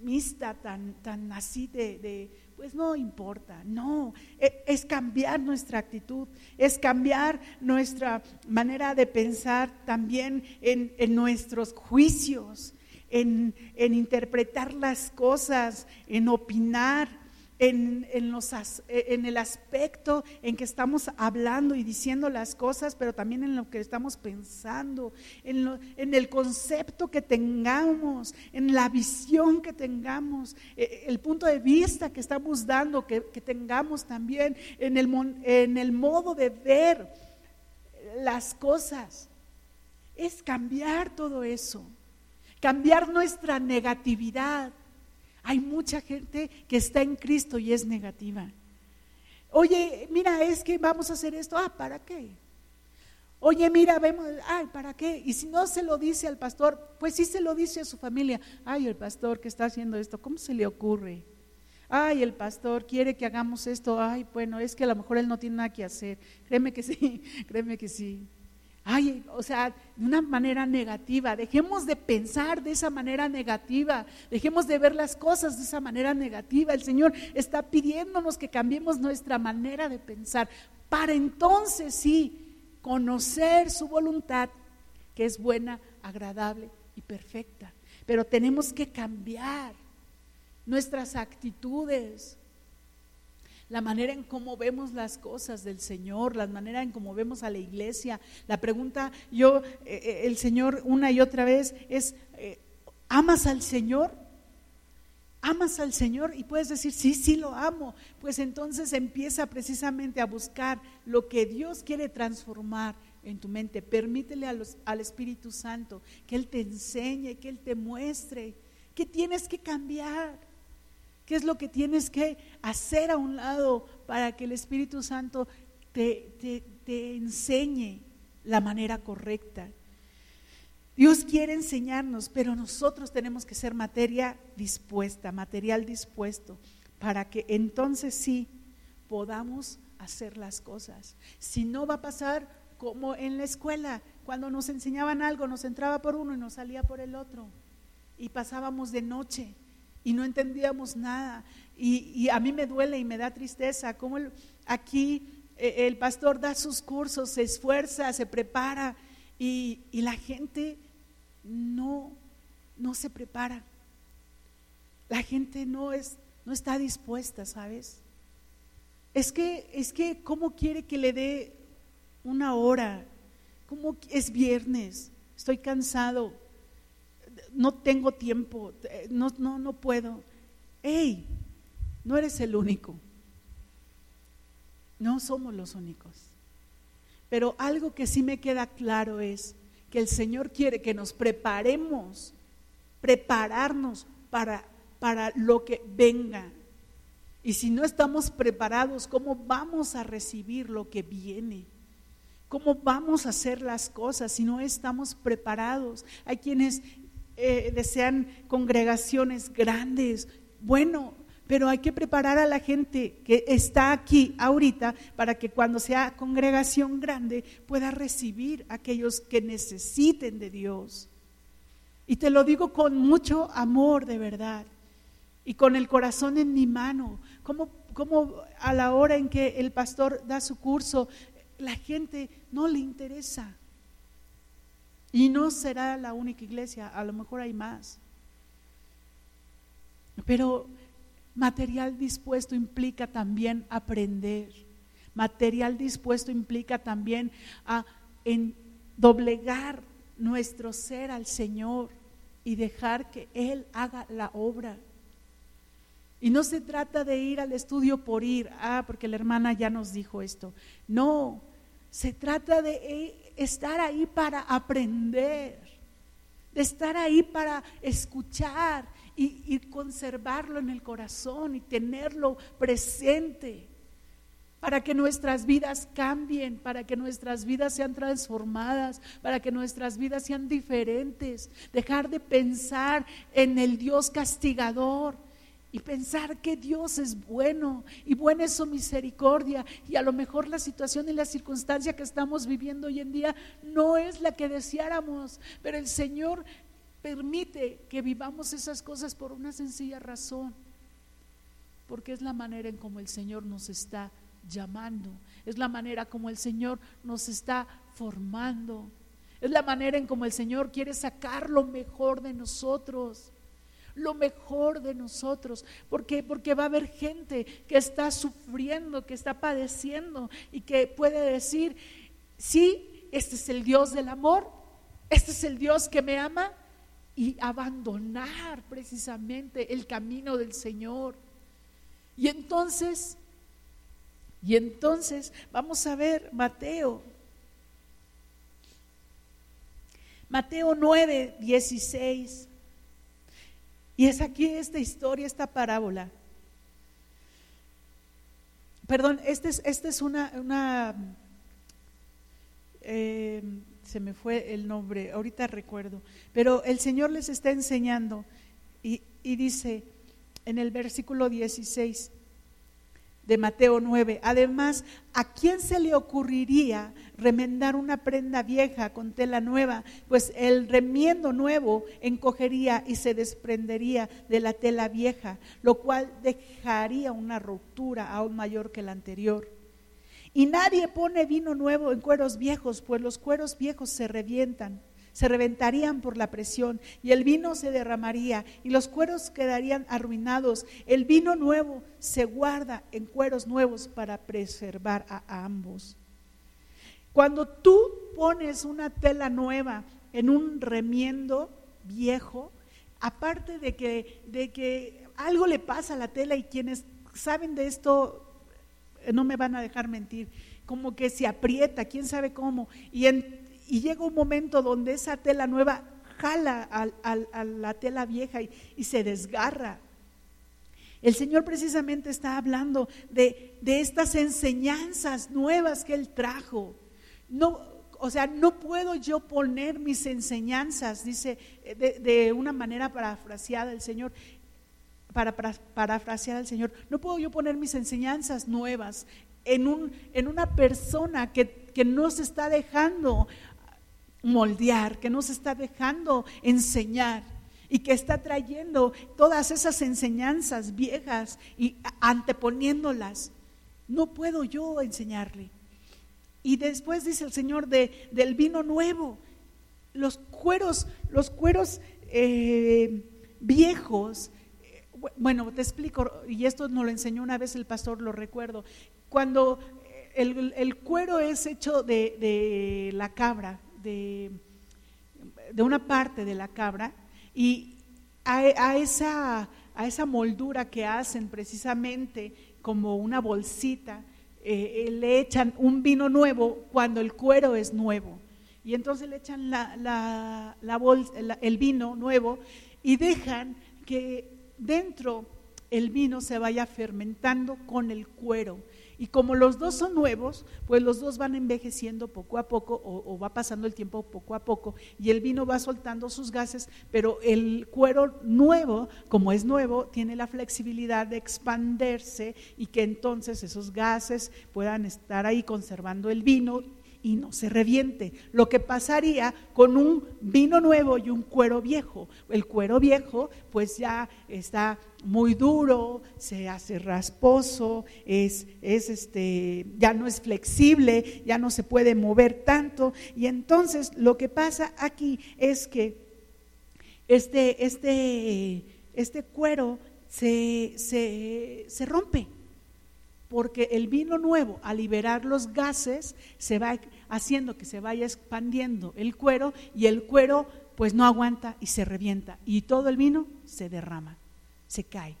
mista, tan, tan así de, pues no importa, no, e, es cambiar nuestra actitud, es cambiar nuestra manera de pensar también en, nuestros juicios, en, en interpretar las cosas, en opinar, en, los, en, el aspecto en que estamos hablando y diciendo las cosas, pero también en lo que estamos pensando, en, en el concepto que tengamos, en la visión que tengamos, e, e, el punto de vista que estamos dando, que, que tengamos también, en el, en el modo de ver las cosas. Es cambiar todo eso, cambiar nuestra negatividad hay mucha gente que está en Cristo y es negativa. Oye, mira, es que vamos a hacer esto. Ah, ¿para qué? Oye, mira, vemos, ay, ¿para qué? Y si no se lo dice al pastor, pues sí se lo dice a su familia. Ay, el pastor que está haciendo esto, ¿cómo se le ocurre? Ay, el pastor quiere que hagamos esto. Ay, bueno, es que a lo mejor él no tiene nada que hacer. Créeme que sí, créeme que sí. Ay, o sea, de una manera negativa. Dejemos de pensar de esa manera negativa. Dejemos de ver las cosas de esa manera negativa. El Señor está pidiéndonos que cambiemos nuestra manera de pensar para entonces sí conocer su voluntad, que es buena, agradable y perfecta. Pero tenemos que cambiar nuestras actitudes, la manera en cómo vemos las cosas del Señor, la manera en cómo vemos a la iglesia. La pregunta, yo, eh, eh, el Señor una y otra vez es, eh, ¿amas al Señor? ¿Amas al Señor? Y puedes decir, sí, sí lo amo. Pues entonces empieza precisamente a buscar lo que Dios quiere transformar en tu mente. Permítele al Espíritu Santo que Él te enseñe, que Él te muestre que tienes que cambiar. ¿Qué es lo que tienes que hacer a un lado para que el Espíritu Santo te, te, enseñe la manera correcta? Dios quiere enseñarnos, pero nosotros tenemos que ser materia dispuesta, material dispuesto, para que entonces sí podamos hacer las cosas. Si no va a pasar como en la escuela, cuando nos enseñaban algo, nos entraba por uno y nos salía por el otro, y pasábamos de noche y no entendíamos nada. Y, a mí me duele y me da tristeza cómo aquí eh, el pastor da sus cursos, se esfuerza, se prepara y, la gente no, no se prepara. La gente no, es, no está dispuesta, ¿sabes? Es que, es que, ¿cómo quiere que le dé una hora? ¿Cómo es viernes? Estoy cansado no tengo tiempo, eh, no, no, no puedo. ¡Ey! No eres el único. No somos los únicos. Pero algo que sí me queda claro es que el Señor quiere que nos preparemos, prepararnos para, para lo que venga. Y si no estamos preparados, ¿cómo vamos a recibir lo que viene? ¿Cómo vamos a hacer las cosas si no estamos preparados? Hay quienes eh, desean congregaciones grandes. Bueno, pero hay que preparar a la gente que está aquí ahorita para que cuando sea congregación grande pueda recibir a aquellos que necesiten de Dios. Y te lo digo con mucho amor de verdad y con el corazón en mi mano. Como, como a la hora en que el pastor da su curso, la gente no le interesa. Y no será la única iglesia, a lo mejor hay más. Pero material dispuesto implica también aprender. Material dispuesto implica también a doblegar nuestro ser al Señor y dejar que Él haga la obra. Y no se trata de ir al estudio por ir, ah, porque la hermana ya nos dijo esto. No, se trata de estar ahí para aprender, de estar ahí para escuchar y, conservarlo en el corazón y tenerlo presente para que nuestras vidas cambien, para que nuestras vidas sean transformadas, para que nuestras vidas sean diferentes, dejar de pensar en el Dios castigador, y pensar que Dios es bueno y buena es su misericordia. Y a lo mejor la situación y la circunstancia que estamos viviendo hoy en día no es la que deseáramos, pero el Señor permite que vivamos esas cosas por una sencilla razón, porque es la manera en como el Señor nos está llamando, es la manera como el Señor nos está formando, es la manera en como el Señor quiere sacar lo mejor de nosotros lo mejor de nosotros. ¿Por qué? Porque va a haber gente que está sufriendo, que está padeciendo y que puede decir, sí, este es el Dios del amor, este es el Dios que me ama y abandonar precisamente el camino del Señor. Y entonces, y entonces vamos a ver Mateo. Mateo 9, 16. Y es aquí esta historia, esta parábola. Perdón, esta es, este es una, una eh, se me fue el nombre, ahorita recuerdo, pero el Señor les está enseñando y, y dice en el versículo 16, de Mateo 9. Además, ¿a quién se le ocurriría remendar una prenda vieja con tela nueva? Pues el remiendo nuevo encogería y se desprendería de la tela vieja, lo cual dejaría una ruptura aún mayor que la anterior. Y nadie pone vino nuevo en cueros viejos, pues los cueros viejos se revientan se reventarían por la presión y el vino se derramaría y los cueros quedarían arruinados. El vino nuevo se guarda en cueros nuevos para preservar a ambos. Cuando tú pones una tela nueva en un remiendo viejo, aparte de que, de que algo le pasa a la tela y quienes saben de esto eh, no me van a dejar mentir, como que se aprieta, quién sabe cómo, y y llega un momento donde esa tela nueva jala a, la tela vieja y, se desgarra. El Señor precisamente está hablando de, estas enseñanzas nuevas que Él trajo. No, o sea, no puedo yo poner mis enseñanzas, dice de, una manera parafraseada el Señor, para, parafrasear al Señor, no puedo yo poner mis enseñanzas nuevas en, un, en una persona que, que no se está dejando moldear, que nos está dejando enseñar y que está trayendo todas esas enseñanzas viejas y anteponiéndolas. No puedo yo enseñarle. Y después dice el Señor de, del vino nuevo, los cueros, los cueros eh, viejos. Eh, bueno, te explico, y esto nos lo enseñó una vez el pastor, lo recuerdo. Cuando el, cuero es hecho de la cabra, de, una parte de la cabra y a, esa, a esa moldura que hacen precisamente como una bolsita, eh, eh, le echan un vino nuevo cuando el cuero es nuevo. Y entonces le echan la, la, el vino nuevo y dejan que dentro el vino se vaya fermentando con el cuero. Y como los dos son nuevos, pues los dos van envejeciendo poco a poco o, va pasando el tiempo poco a poco y el vino va soltando sus gases, pero el cuero nuevo, como es nuevo, tiene la flexibilidad de expandirse y que entonces esos gases puedan estar ahí conservando el vino y no se reviente. Lo que pasaría con un vino nuevo y un cuero viejo. El cuero viejo pues ya está muy duro, se hace rasposo, es, es este, ya no es flexible, ya no se puede mover tanto. Y entonces lo que pasa aquí es que este, este, este cuero se, se, se rompe porque el vino nuevo, al liberar los gases, se va haciendo que se vaya expandiendo el cuero y el cuero pues no aguanta y se revienta y todo el vino se derrama, se cae.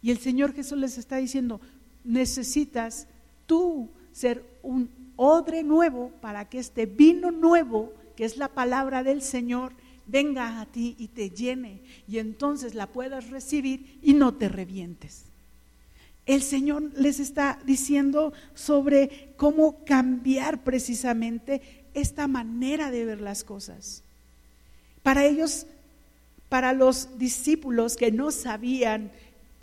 Y el Señor Jesús les está diciendo, necesitas tú ser un odre nuevo para que este vino nuevo, que es la palabra del Señor, venga a ti y te llene y entonces la puedas recibir y no te revientes el Señor les está diciendo sobre cómo cambiar precisamente esta manera de ver las cosas. Para ellos, para los discípulos que no sabían,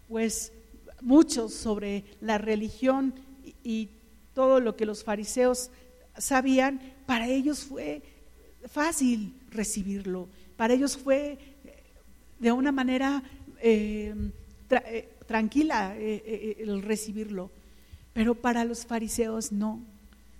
pues, mucho sobre la religión y, todo lo que los fariseos sabían, para ellos fue fácil recibirlo. Para ellos fue de una manera... Eh, eh, tranquila eh, eh, el recibirlo, pero para los fariseos no,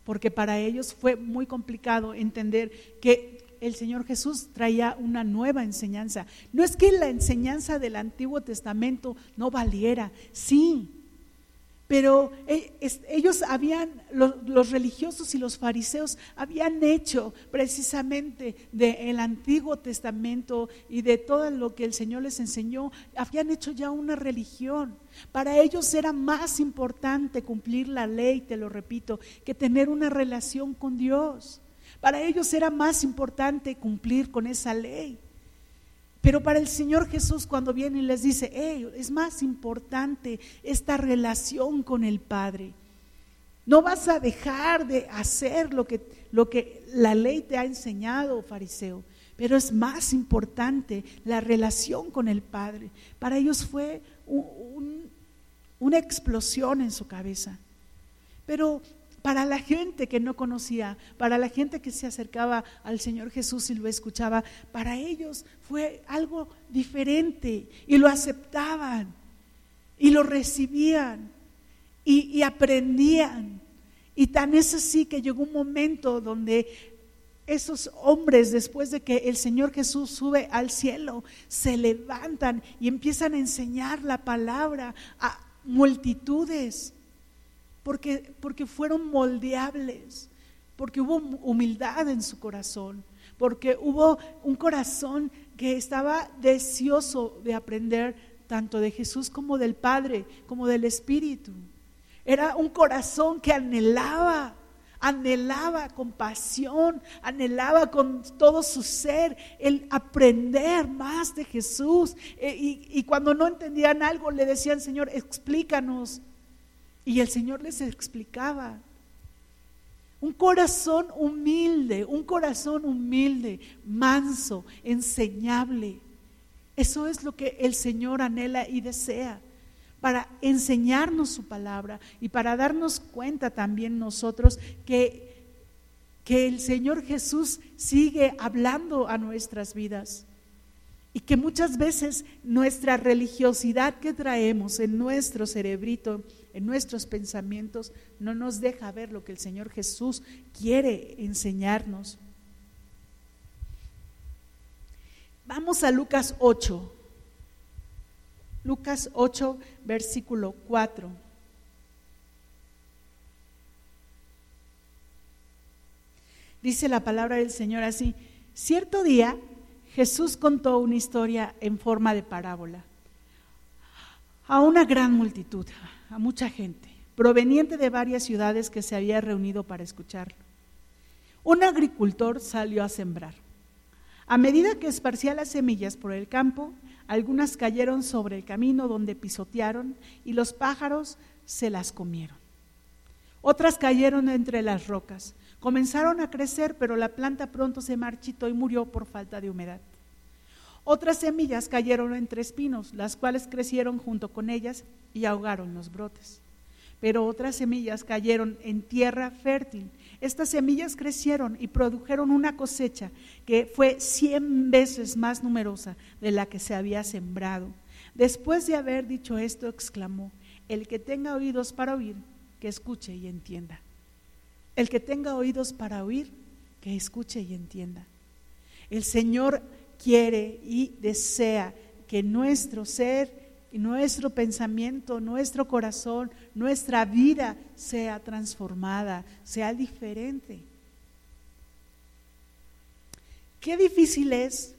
porque para ellos fue muy complicado entender que el Señor Jesús traía una nueva enseñanza. No es que la enseñanza del Antiguo Testamento no valiera, sí, pero eh, ellos habían, los, religiosos y los fariseos habían hecho precisamente del Antiguo Testamento y de todo lo que el Señor les enseñó, habían hecho ya una religión. Para ellos era más importante cumplir la ley, te lo repito, que tener una relación con Dios. Para ellos era más importante cumplir con esa ley. Pero para el Señor Jesús cuando viene y les dice, es más importante esta relación con el Padre. No vas a dejar de hacer lo que, lo que la ley te ha enseñado, fariseo, pero es más importante la relación con el Padre. Para ellos fue una explosión en su cabeza. Pero para la gente que no conocía, para la gente que se acercaba al Señor Jesús y lo escuchaba, para ellos fue algo diferente y lo aceptaban y lo recibían y, aprendían. Y tan es así que llegó un momento donde esos hombres, después de que el Señor Jesús sube al cielo, se levantan y empiezan a enseñar la palabra a multitudes porque, porque fueron moldeables, porque hubo humildad en su corazón, porque hubo un corazón que estaba deseoso de aprender tanto de Jesús como del Padre, como del Espíritu. Era un corazón que anhelaba, anhelaba con pasión, anhelaba con todo su ser el aprender más de Jesús. E, y, y cuando no entendían algo, le decían, Señor, explícanos. Y el Señor les explicaba. Un corazón humilde, un corazón humilde, manso, enseñable. Eso es lo que el Señor anhela y desea para enseñarnos su palabra y para darnos cuenta también nosotros que, que el Señor Jesús sigue hablando a nuestras vidas y que muchas veces nuestra religiosidad que traemos en nuestro cerebrito en nuestros pensamientos, no nos deja ver lo que el Señor Jesús quiere enseñarnos. Vamos a Lucas 8. Lucas 8, versículo 4. Dice la palabra del Señor así, cierto día Jesús contó una historia en forma de parábola a una gran multitud a mucha gente, proveniente de varias ciudades que se había reunido para escucharlo. Un agricultor salió a sembrar. A medida que esparcía las semillas por el campo, algunas cayeron sobre el camino donde pisotearon y los pájaros se las comieron. Otras cayeron entre las rocas. Comenzaron a crecer, pero la planta pronto se marchitó y murió por falta de humedad. Otras semillas cayeron entre espinos, las cuales crecieron junto con ellas y ahogaron los brotes. Pero otras semillas cayeron en tierra fértil. Estas semillas crecieron y produjeron una cosecha que fue cien veces más numerosa de la que se había sembrado. Después de haber dicho esto, exclamó, el que tenga oídos para oír, que escuche y entienda. El que tenga oídos para oír, que escuche y entienda. El Señor quiere y desea que nuestro ser nuestro pensamiento, nuestro corazón, nuestra vida sea transformada, sea diferente. Qué difícil es,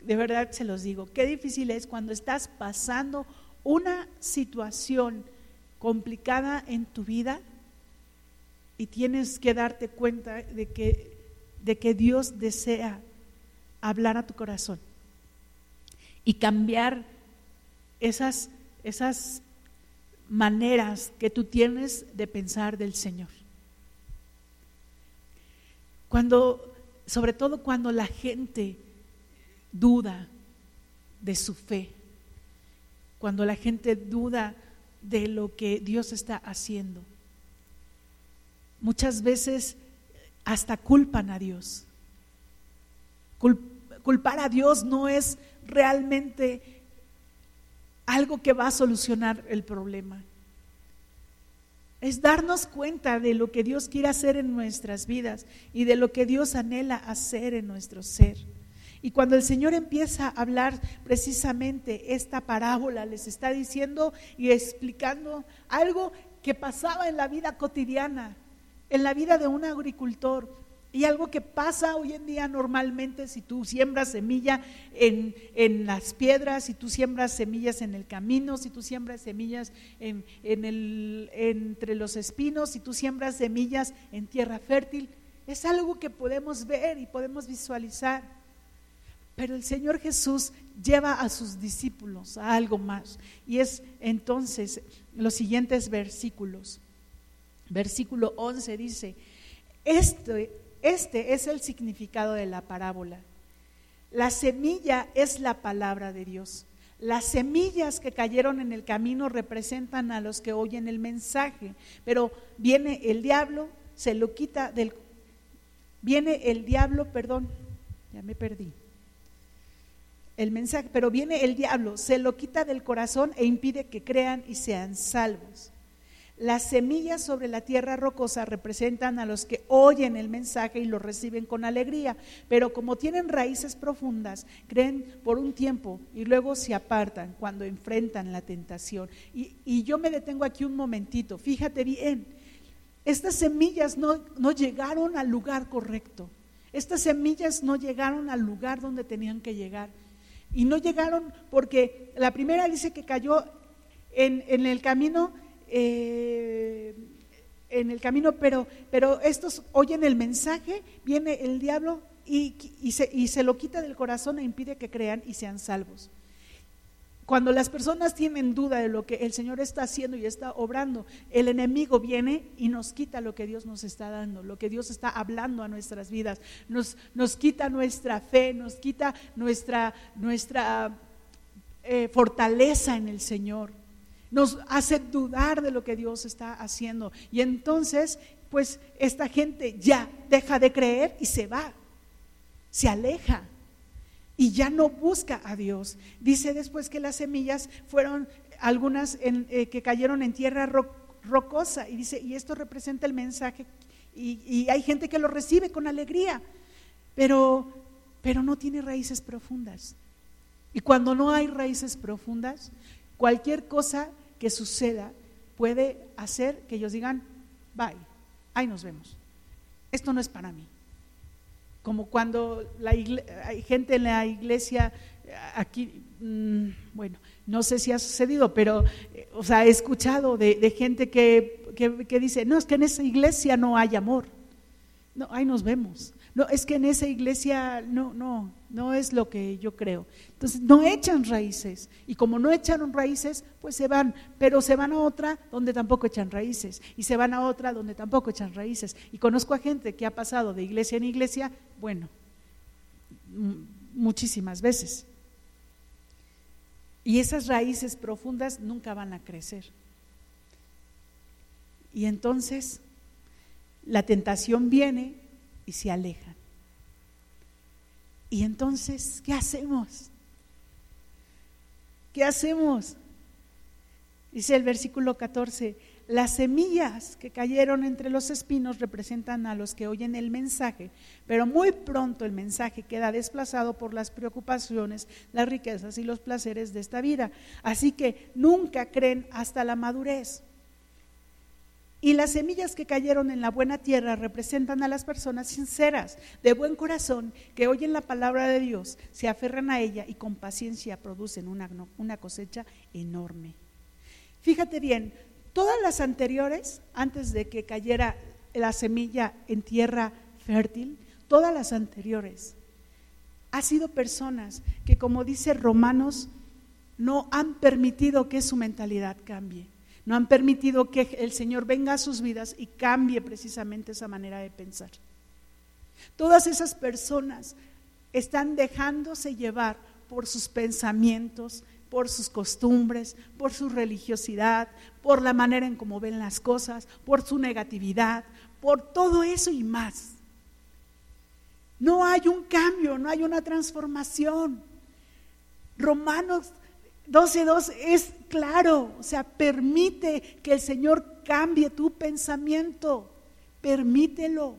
de verdad se los digo, qué difícil es cuando estás pasando una situación complicada en tu vida y tienes que darte cuenta de que, de que Dios desea hablar a tu corazón y cambiar esas, esas maneras que tú tienes de pensar del Señor. Cuando, sobre todo cuando la gente duda de su fe, cuando la gente duda de lo que Dios está haciendo. Muchas veces hasta culpan a Dios culpar a Dios no es realmente algo que va a solucionar el problema. Es darnos cuenta de lo que Dios quiere hacer en nuestras vidas y de lo que Dios anhela hacer en nuestro ser. Y cuando el Señor empieza a hablar precisamente esta parábola, les está diciendo y explicando algo que pasaba en la vida cotidiana, en la vida de un agricultor. Y algo que pasa hoy en día normalmente si tú siembras semilla en, en, las piedras, si tú siembras semillas en el camino, si tú siembras semillas en, en el, entre los espinos, si tú siembras semillas en tierra fértil, es algo que podemos ver y podemos visualizar. Pero el Señor Jesús lleva a sus discípulos a algo más. Y es entonces los siguientes versículos. Versículo 11 dice, este este es el significado de la parábola. La semilla es la palabra de Dios. Las semillas que cayeron en el camino representan a los que oyen el mensaje, pero viene el diablo, se lo quita del... Viene el diablo, perdón, ya me perdí. El mensaje, pero viene el diablo, se lo quita del corazón e impide que crean y sean salvos. Las semillas sobre la tierra rocosa representan a los que oyen el mensaje y lo reciben con alegría, pero como tienen raíces profundas, creen por un tiempo y luego se apartan cuando enfrentan la tentación. Y, yo me detengo aquí un momentito, fíjate bien, estas semillas no, no llegaron al lugar correcto, estas semillas no llegaron al lugar donde tenían que llegar. Y no llegaron porque la primera dice que cayó en, en el camino eh, en el camino, pero, pero estos oyen el mensaje, viene el diablo y, y, se, y se lo quita del corazón e impide que crean y sean salvos. Cuando las personas tienen duda de lo que el Señor está haciendo y está obrando, el enemigo viene y nos quita lo que Dios nos está dando, lo que Dios está hablando a nuestras vidas, nos, nos quita nuestra fe, nos quita nuestra, nuestra eh, fortaleza en el Señor nos hace dudar de lo que Dios está haciendo. Y entonces, pues esta gente ya deja de creer y se va, se aleja y ya no busca a Dios. Dice después que las semillas fueron algunas eh, que cayeron en tierra rocosa y dice, y esto representa el mensaje y, y, hay gente que lo recibe con alegría, pero, pero no tiene raíces profundas. Y cuando no hay raíces profundas, cualquier cosa que suceda puede hacer que ellos digan, bye, ahí nos vemos. Esto no es para mí. Como cuando la hay gente en la iglesia, aquí, mm, bueno, no sé si ha sucedido, pero, eh, o sea, he escuchado de, gente que, que dice, no, es que en esa iglesia no hay amor. No, ahí nos vemos. No, es que en esa iglesia no, no, no es lo que yo creo. Entonces, no echan raíces. Y como no echaron raíces, pues se van. Pero se van a otra donde tampoco echan raíces. Y se van a otra donde tampoco echan raíces. Y conozco a gente que ha pasado de iglesia en iglesia, bueno, muchísimas veces. Y esas raíces profundas nunca van a crecer. Y entonces la tentación viene y se alejan. Y entonces, ¿qué hacemos? ¿Qué hacemos? Dice el versículo 14, las semillas que cayeron entre los espinos representan a los que oyen el mensaje, pero muy pronto el mensaje queda desplazado por las preocupaciones, las riquezas y los placeres de esta vida. Así que nunca creen hasta la madurez. Y las semillas que cayeron en la buena tierra representan a las personas sinceras, de buen corazón, que oyen la palabra de Dios, se aferran a ella y con paciencia producen una, una cosecha enorme. Fíjate bien, todas las anteriores, antes de que cayera la semilla en tierra fértil, todas las anteriores, ha sido personas que, como dice Romanos, no han permitido que su mentalidad cambie no han permitido que el Señor venga a sus vidas y cambie precisamente esa manera de pensar. Todas esas personas están dejándose llevar por sus pensamientos, por sus costumbres, por su religiosidad, por la manera en cómo ven las cosas, por su negatividad, por todo eso y más. No hay un cambio, no hay una transformación. Romanos 12.2 es claro, o sea, permite que el Señor cambie tu pensamiento, permítelo.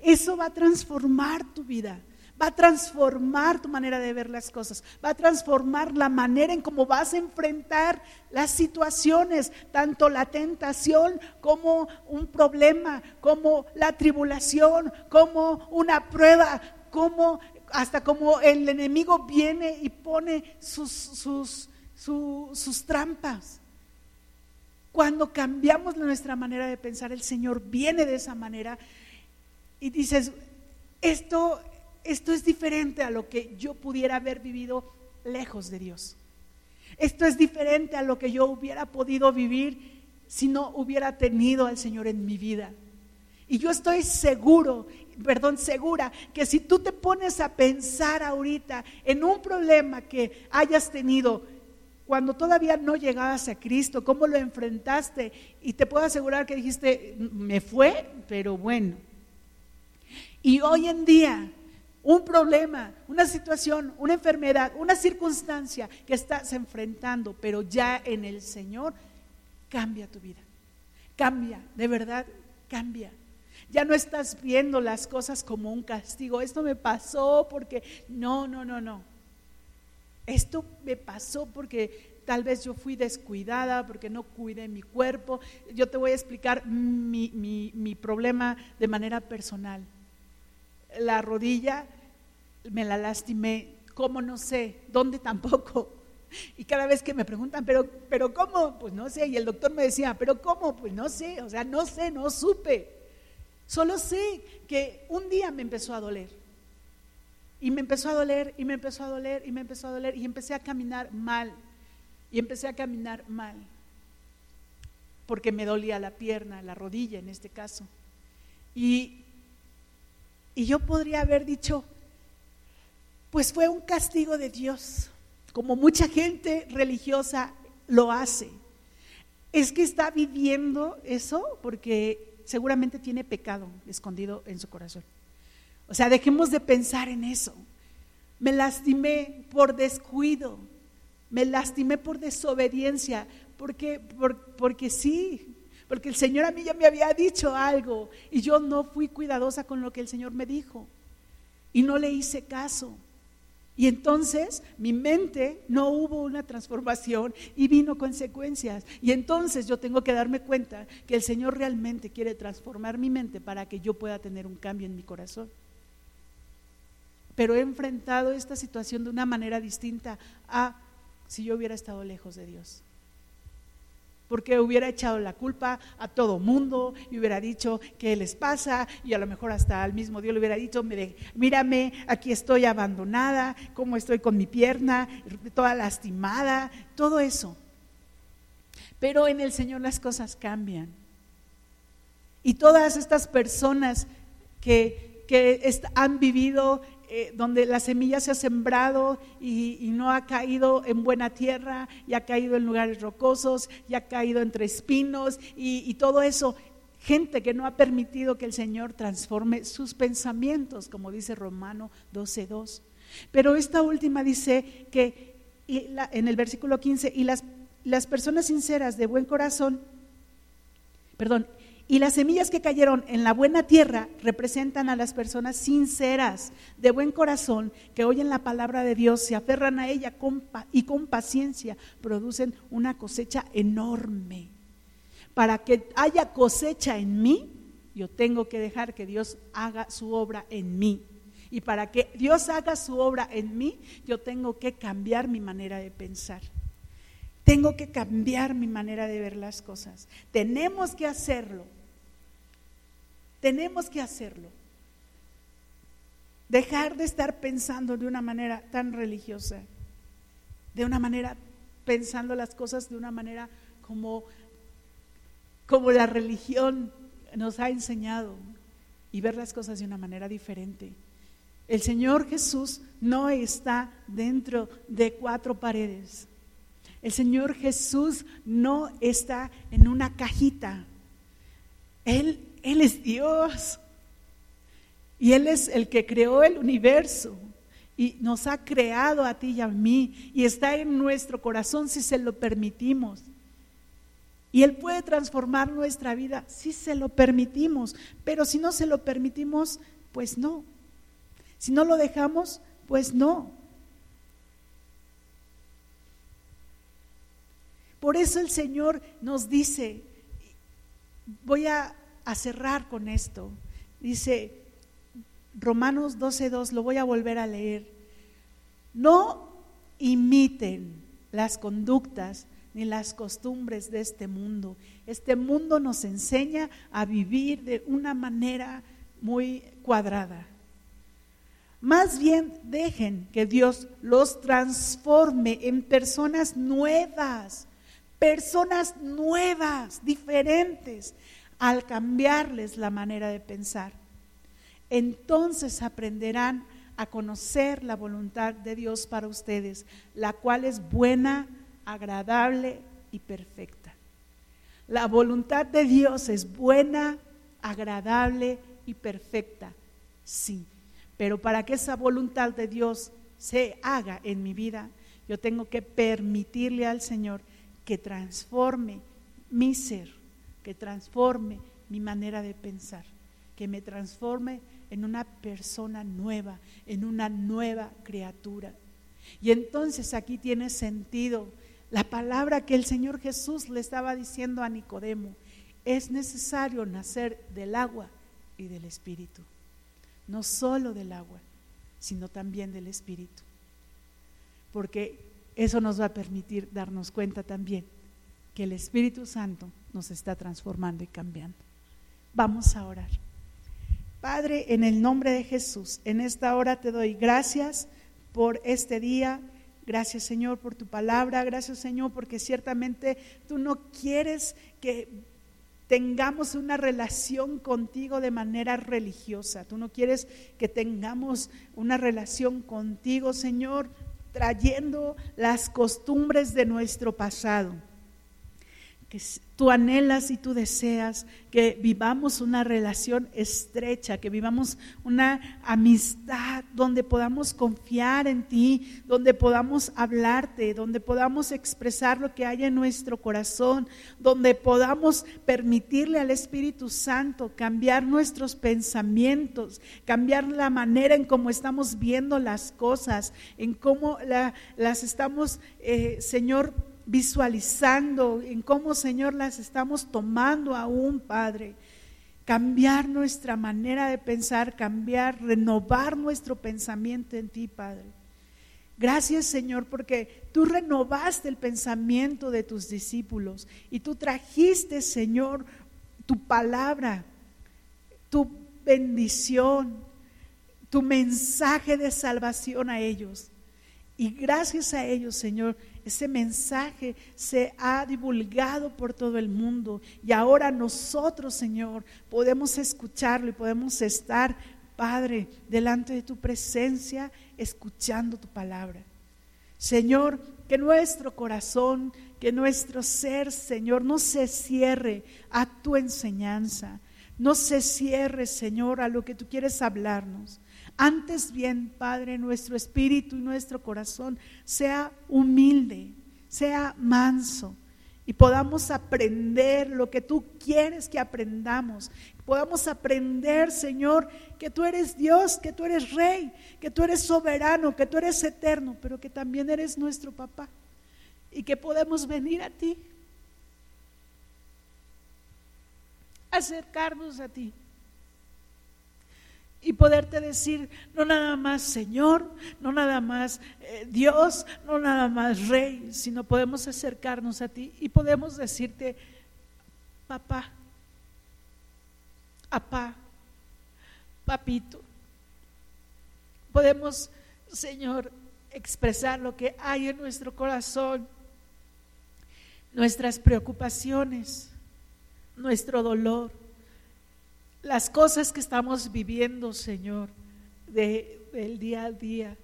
Eso va a transformar tu vida va a transformar tu manera de ver las cosas, va a transformar la manera en cómo vas a enfrentar las situaciones, tanto la tentación como un problema, como la tribulación, como una prueba, como hasta como el enemigo viene y pone sus, sus, sus trampas. Cuando cambiamos nuestra manera de pensar, el Señor viene de esa manera y dices, esto esto es diferente a lo que yo pudiera haber vivido lejos de Dios. Esto es diferente a lo que yo hubiera podido vivir si no hubiera tenido al Señor en mi vida. Y yo estoy seguro, perdón, segura, que si tú te pones a pensar ahorita en un problema que hayas tenido cuando todavía no llegabas a Cristo, cómo lo enfrentaste, y te puedo asegurar que dijiste, me fue, pero bueno. Y hoy en día un problema, una situación, una enfermedad, una circunstancia que estás enfrentando, pero ya en el Señor, cambia tu vida. Cambia, de verdad, cambia. Ya no estás viendo las cosas como un castigo. Esto me pasó porque no, no, no, no. Esto me pasó porque tal vez yo fui descuidada, porque no cuidé mi cuerpo. Yo te voy a explicar mi, mi problema de manera personal. La rodilla me la lastimé, ¿cómo no sé? ¿Dónde tampoco? Y cada vez que me preguntan, ¿pero, pero cómo? Pues no sé. Y el doctor me decía, ¿pero cómo? Pues no sé. O sea, no sé, no supe. Solo sé que un día me empezó a doler. Y me empezó a doler, y me empezó a doler, y me empezó a doler. Y empecé a caminar mal. Y empecé a caminar mal. Porque me dolía la pierna, la rodilla en este caso. Y, y yo podría haber dicho, pues fue un castigo de Dios, como mucha gente religiosa lo hace. Es que está viviendo eso porque seguramente tiene pecado escondido en su corazón. O sea, dejemos de pensar en eso. Me lastimé por descuido, me lastimé por desobediencia, porque, porque sí, porque el Señor a mí ya me había dicho algo y yo no fui cuidadosa con lo que el Señor me dijo y no le hice caso. Y entonces mi mente no hubo una transformación y vino consecuencias. Y entonces yo tengo que darme cuenta que el Señor realmente quiere transformar mi mente para que yo pueda tener un cambio en mi corazón. Pero he enfrentado esta situación de una manera distinta a si yo hubiera estado lejos de Dios porque hubiera echado la culpa a todo mundo y hubiera dicho qué les pasa y a lo mejor hasta al mismo Dios le hubiera dicho, mírame, aquí estoy abandonada, cómo estoy con mi pierna, toda lastimada, todo eso. Pero en el Señor las cosas cambian. Y todas estas personas que, que han vivido eh, donde la semilla se ha sembrado y, no ha caído en buena tierra, y ha caído en lugares rocosos, y ha caído entre espinos y, todo eso. Gente que no ha permitido que el Señor transforme sus pensamientos, como dice Romano 12.2. Pero esta última dice que en el versículo 15, y las, las personas sinceras de buen corazón, perdón, y las semillas que cayeron en la buena tierra representan a las personas sinceras, de buen corazón, que oyen la palabra de Dios, se aferran a ella y con paciencia producen una cosecha enorme. Para que haya cosecha en mí, yo tengo que dejar que Dios haga su obra en mí. Y para que Dios haga su obra en mí, yo tengo que cambiar mi manera de pensar. Tengo que cambiar mi manera de ver las cosas. Tenemos que hacerlo tenemos que hacerlo. Dejar de estar pensando de una manera tan religiosa, de una manera pensando las cosas de una manera como, como la religión nos ha enseñado y ver las cosas de una manera diferente. El Señor Jesús no está dentro de cuatro paredes. El Señor Jesús no está en una cajita. Él él es Dios. Y Él es el que creó el universo. y nos ha creado a ti y a mí y está en nuestro corazón si se lo permitimos. Y Él puede transformar nuestra vida si se lo permitimos, pero si no se lo permitimos, pues no. Si no lo dejamos, pues no. Por eso el Señor nos dice, voy a, cerrar con esto, dice Romanos 12.2, lo voy a volver a leer, no imiten las conductas ni las costumbres de este mundo. Este mundo nos enseña a vivir de una manera muy cuadrada. Más bien dejen que Dios los transforme en personas nuevas, personas nuevas, diferentes, al cambiarles la manera de pensar. Entonces aprenderán a conocer la voluntad de Dios para ustedes, la cual es buena, agradable y perfecta. La voluntad de Dios es buena, agradable y perfecta, sí. Pero para que esa voluntad de Dios se haga en mi vida, yo tengo que permitirle al Señor que transforme mi ser, que transforme mi manera de pensar, que me transforme en una persona nueva, en una nueva criatura. Y entonces aquí tiene sentido la palabra que el Señor Jesús le estaba diciendo a Nicodemo. Es necesario nacer del agua y del Espíritu. No solo del agua, sino también del Espíritu. Porque eso nos va a permitir darnos cuenta también que el Espíritu Santo nos está transformando y cambiando. Vamos a orar. Padre, en el nombre de Jesús, en esta hora te doy gracias por este día. Gracias Señor por tu palabra. Gracias Señor porque ciertamente tú no quieres que tengamos una relación contigo de manera religiosa. Tú no quieres que tengamos una relación contigo, Señor, trayendo las costumbres de nuestro pasado que tú anhelas y tú deseas que vivamos una relación estrecha, que vivamos una amistad donde podamos confiar en ti, donde podamos hablarte, donde podamos expresar lo que hay en nuestro corazón, donde podamos permitirle al Espíritu Santo cambiar nuestros pensamientos, cambiar la manera en cómo estamos viendo las cosas, en cómo las estamos, eh, Señor, visualizando en cómo, Señor, las estamos tomando aún, Padre. Cambiar nuestra manera de pensar, cambiar, renovar nuestro pensamiento en ti, Padre. Gracias, Señor, porque tú renovaste el pensamiento de tus discípulos y tú trajiste, Señor, tu palabra, tu bendición, tu mensaje de salvación a ellos. Y gracias a ellos, Señor, ese mensaje se ha divulgado por todo el mundo y ahora nosotros, Señor, podemos escucharlo y podemos estar, Padre, delante de tu presencia, escuchando tu palabra. Señor, que nuestro corazón, que nuestro ser, Señor, no se cierre a tu enseñanza, no se cierre, Señor, a lo que tú quieres hablarnos. Antes bien, Padre, nuestro espíritu y nuestro corazón sea humilde, sea manso y podamos aprender lo que tú quieres que aprendamos. Podamos aprender, Señor, que tú eres Dios, que tú eres Rey, que tú eres soberano, que tú eres eterno, pero que también eres nuestro papá y que podemos venir a ti, acercarnos a ti y poderte decir, no nada más Señor, no nada más eh, Dios, no nada más Rey, sino podemos acercarnos a ti y podemos decirte, papá, papá, papito. Podemos, Señor, expresar lo que hay en nuestro corazón, nuestras preocupaciones, nuestro dolor las cosas que estamos viviendo, Señor, de, del día a día.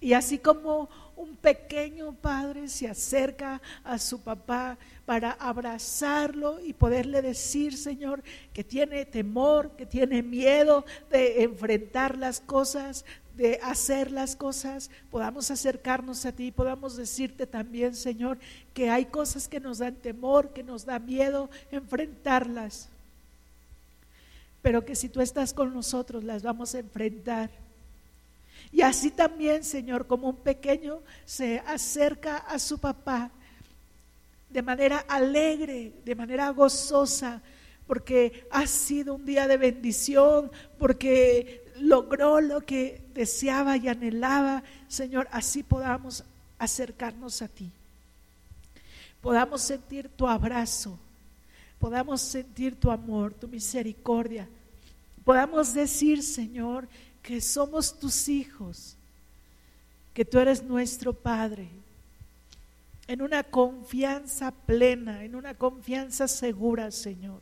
Y así como un pequeño padre se acerca a su papá para abrazarlo y poderle decir, Señor, que tiene temor, que tiene miedo de enfrentar las cosas, de hacer las cosas, podamos acercarnos a ti, podamos decirte también, Señor, que hay cosas que nos dan temor, que nos da miedo enfrentarlas, pero que si tú estás con nosotros las vamos a enfrentar. Y así también, Señor, como un pequeño se acerca a su papá de manera alegre, de manera gozosa, porque ha sido un día de bendición, porque logró lo que deseaba y anhelaba, Señor, así podamos acercarnos a ti. Podamos sentir tu abrazo, podamos sentir tu amor, tu misericordia. Podamos decir, Señor, que somos tus hijos, que tú eres nuestro Padre, en una confianza plena, en una confianza segura, Señor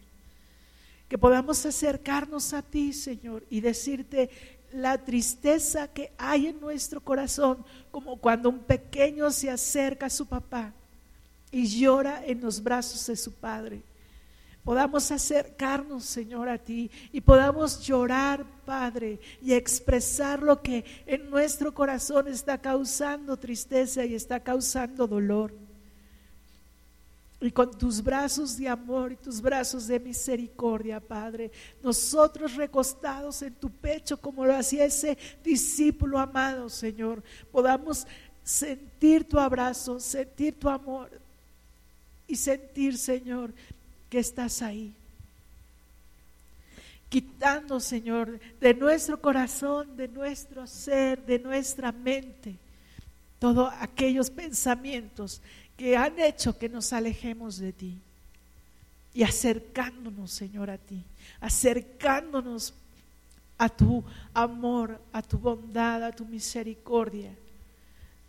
que podamos acercarnos a ti, Señor, y decirte la tristeza que hay en nuestro corazón, como cuando un pequeño se acerca a su papá y llora en los brazos de su padre. Podamos acercarnos, Señor, a ti y podamos llorar, Padre, y expresar lo que en nuestro corazón está causando tristeza y está causando dolor. Y con tus brazos de amor y tus brazos de misericordia, Padre, nosotros recostados en tu pecho, como lo hacía ese discípulo amado, Señor, podamos sentir tu abrazo, sentir tu amor y sentir, Señor, que estás ahí. Quitando, Señor, de nuestro corazón, de nuestro ser, de nuestra mente, todos aquellos pensamientos que han hecho que nos alejemos de ti. Y acercándonos, Señor, a ti, acercándonos a tu amor, a tu bondad, a tu misericordia,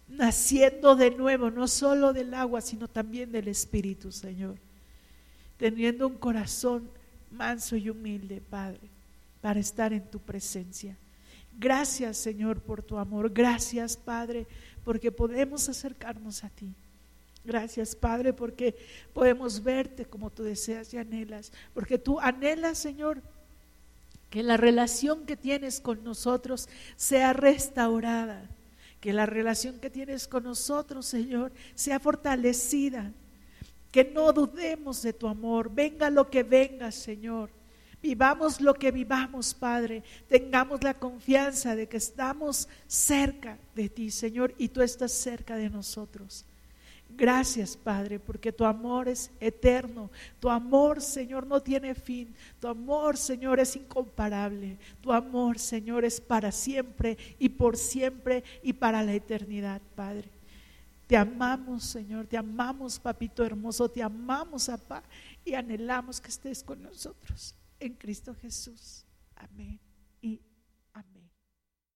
naciendo de nuevo, no solo del agua, sino también del Espíritu, Señor, teniendo un corazón manso y humilde, Padre, para estar en tu presencia. Gracias, Señor, por tu amor. Gracias, Padre, porque podemos acercarnos a ti. Gracias, Padre, porque podemos verte como tú deseas y anhelas, porque tú anhelas, Señor, que la relación que tienes con nosotros sea restaurada, que la relación que tienes con nosotros, Señor, sea fortalecida, que no dudemos de tu amor, venga lo que venga, Señor. Vivamos lo que vivamos, Padre. Tengamos la confianza de que estamos cerca de ti, Señor, y tú estás cerca de nosotros. Gracias, Padre, porque tu amor es eterno. Tu amor, Señor, no tiene fin. Tu amor, Señor, es incomparable. Tu amor, Señor, es para siempre y por siempre y para la eternidad, Padre. Te amamos, Señor, te amamos, Papito hermoso, te amamos, Papá, y anhelamos que estés con nosotros. En Cristo Jesús. Amén.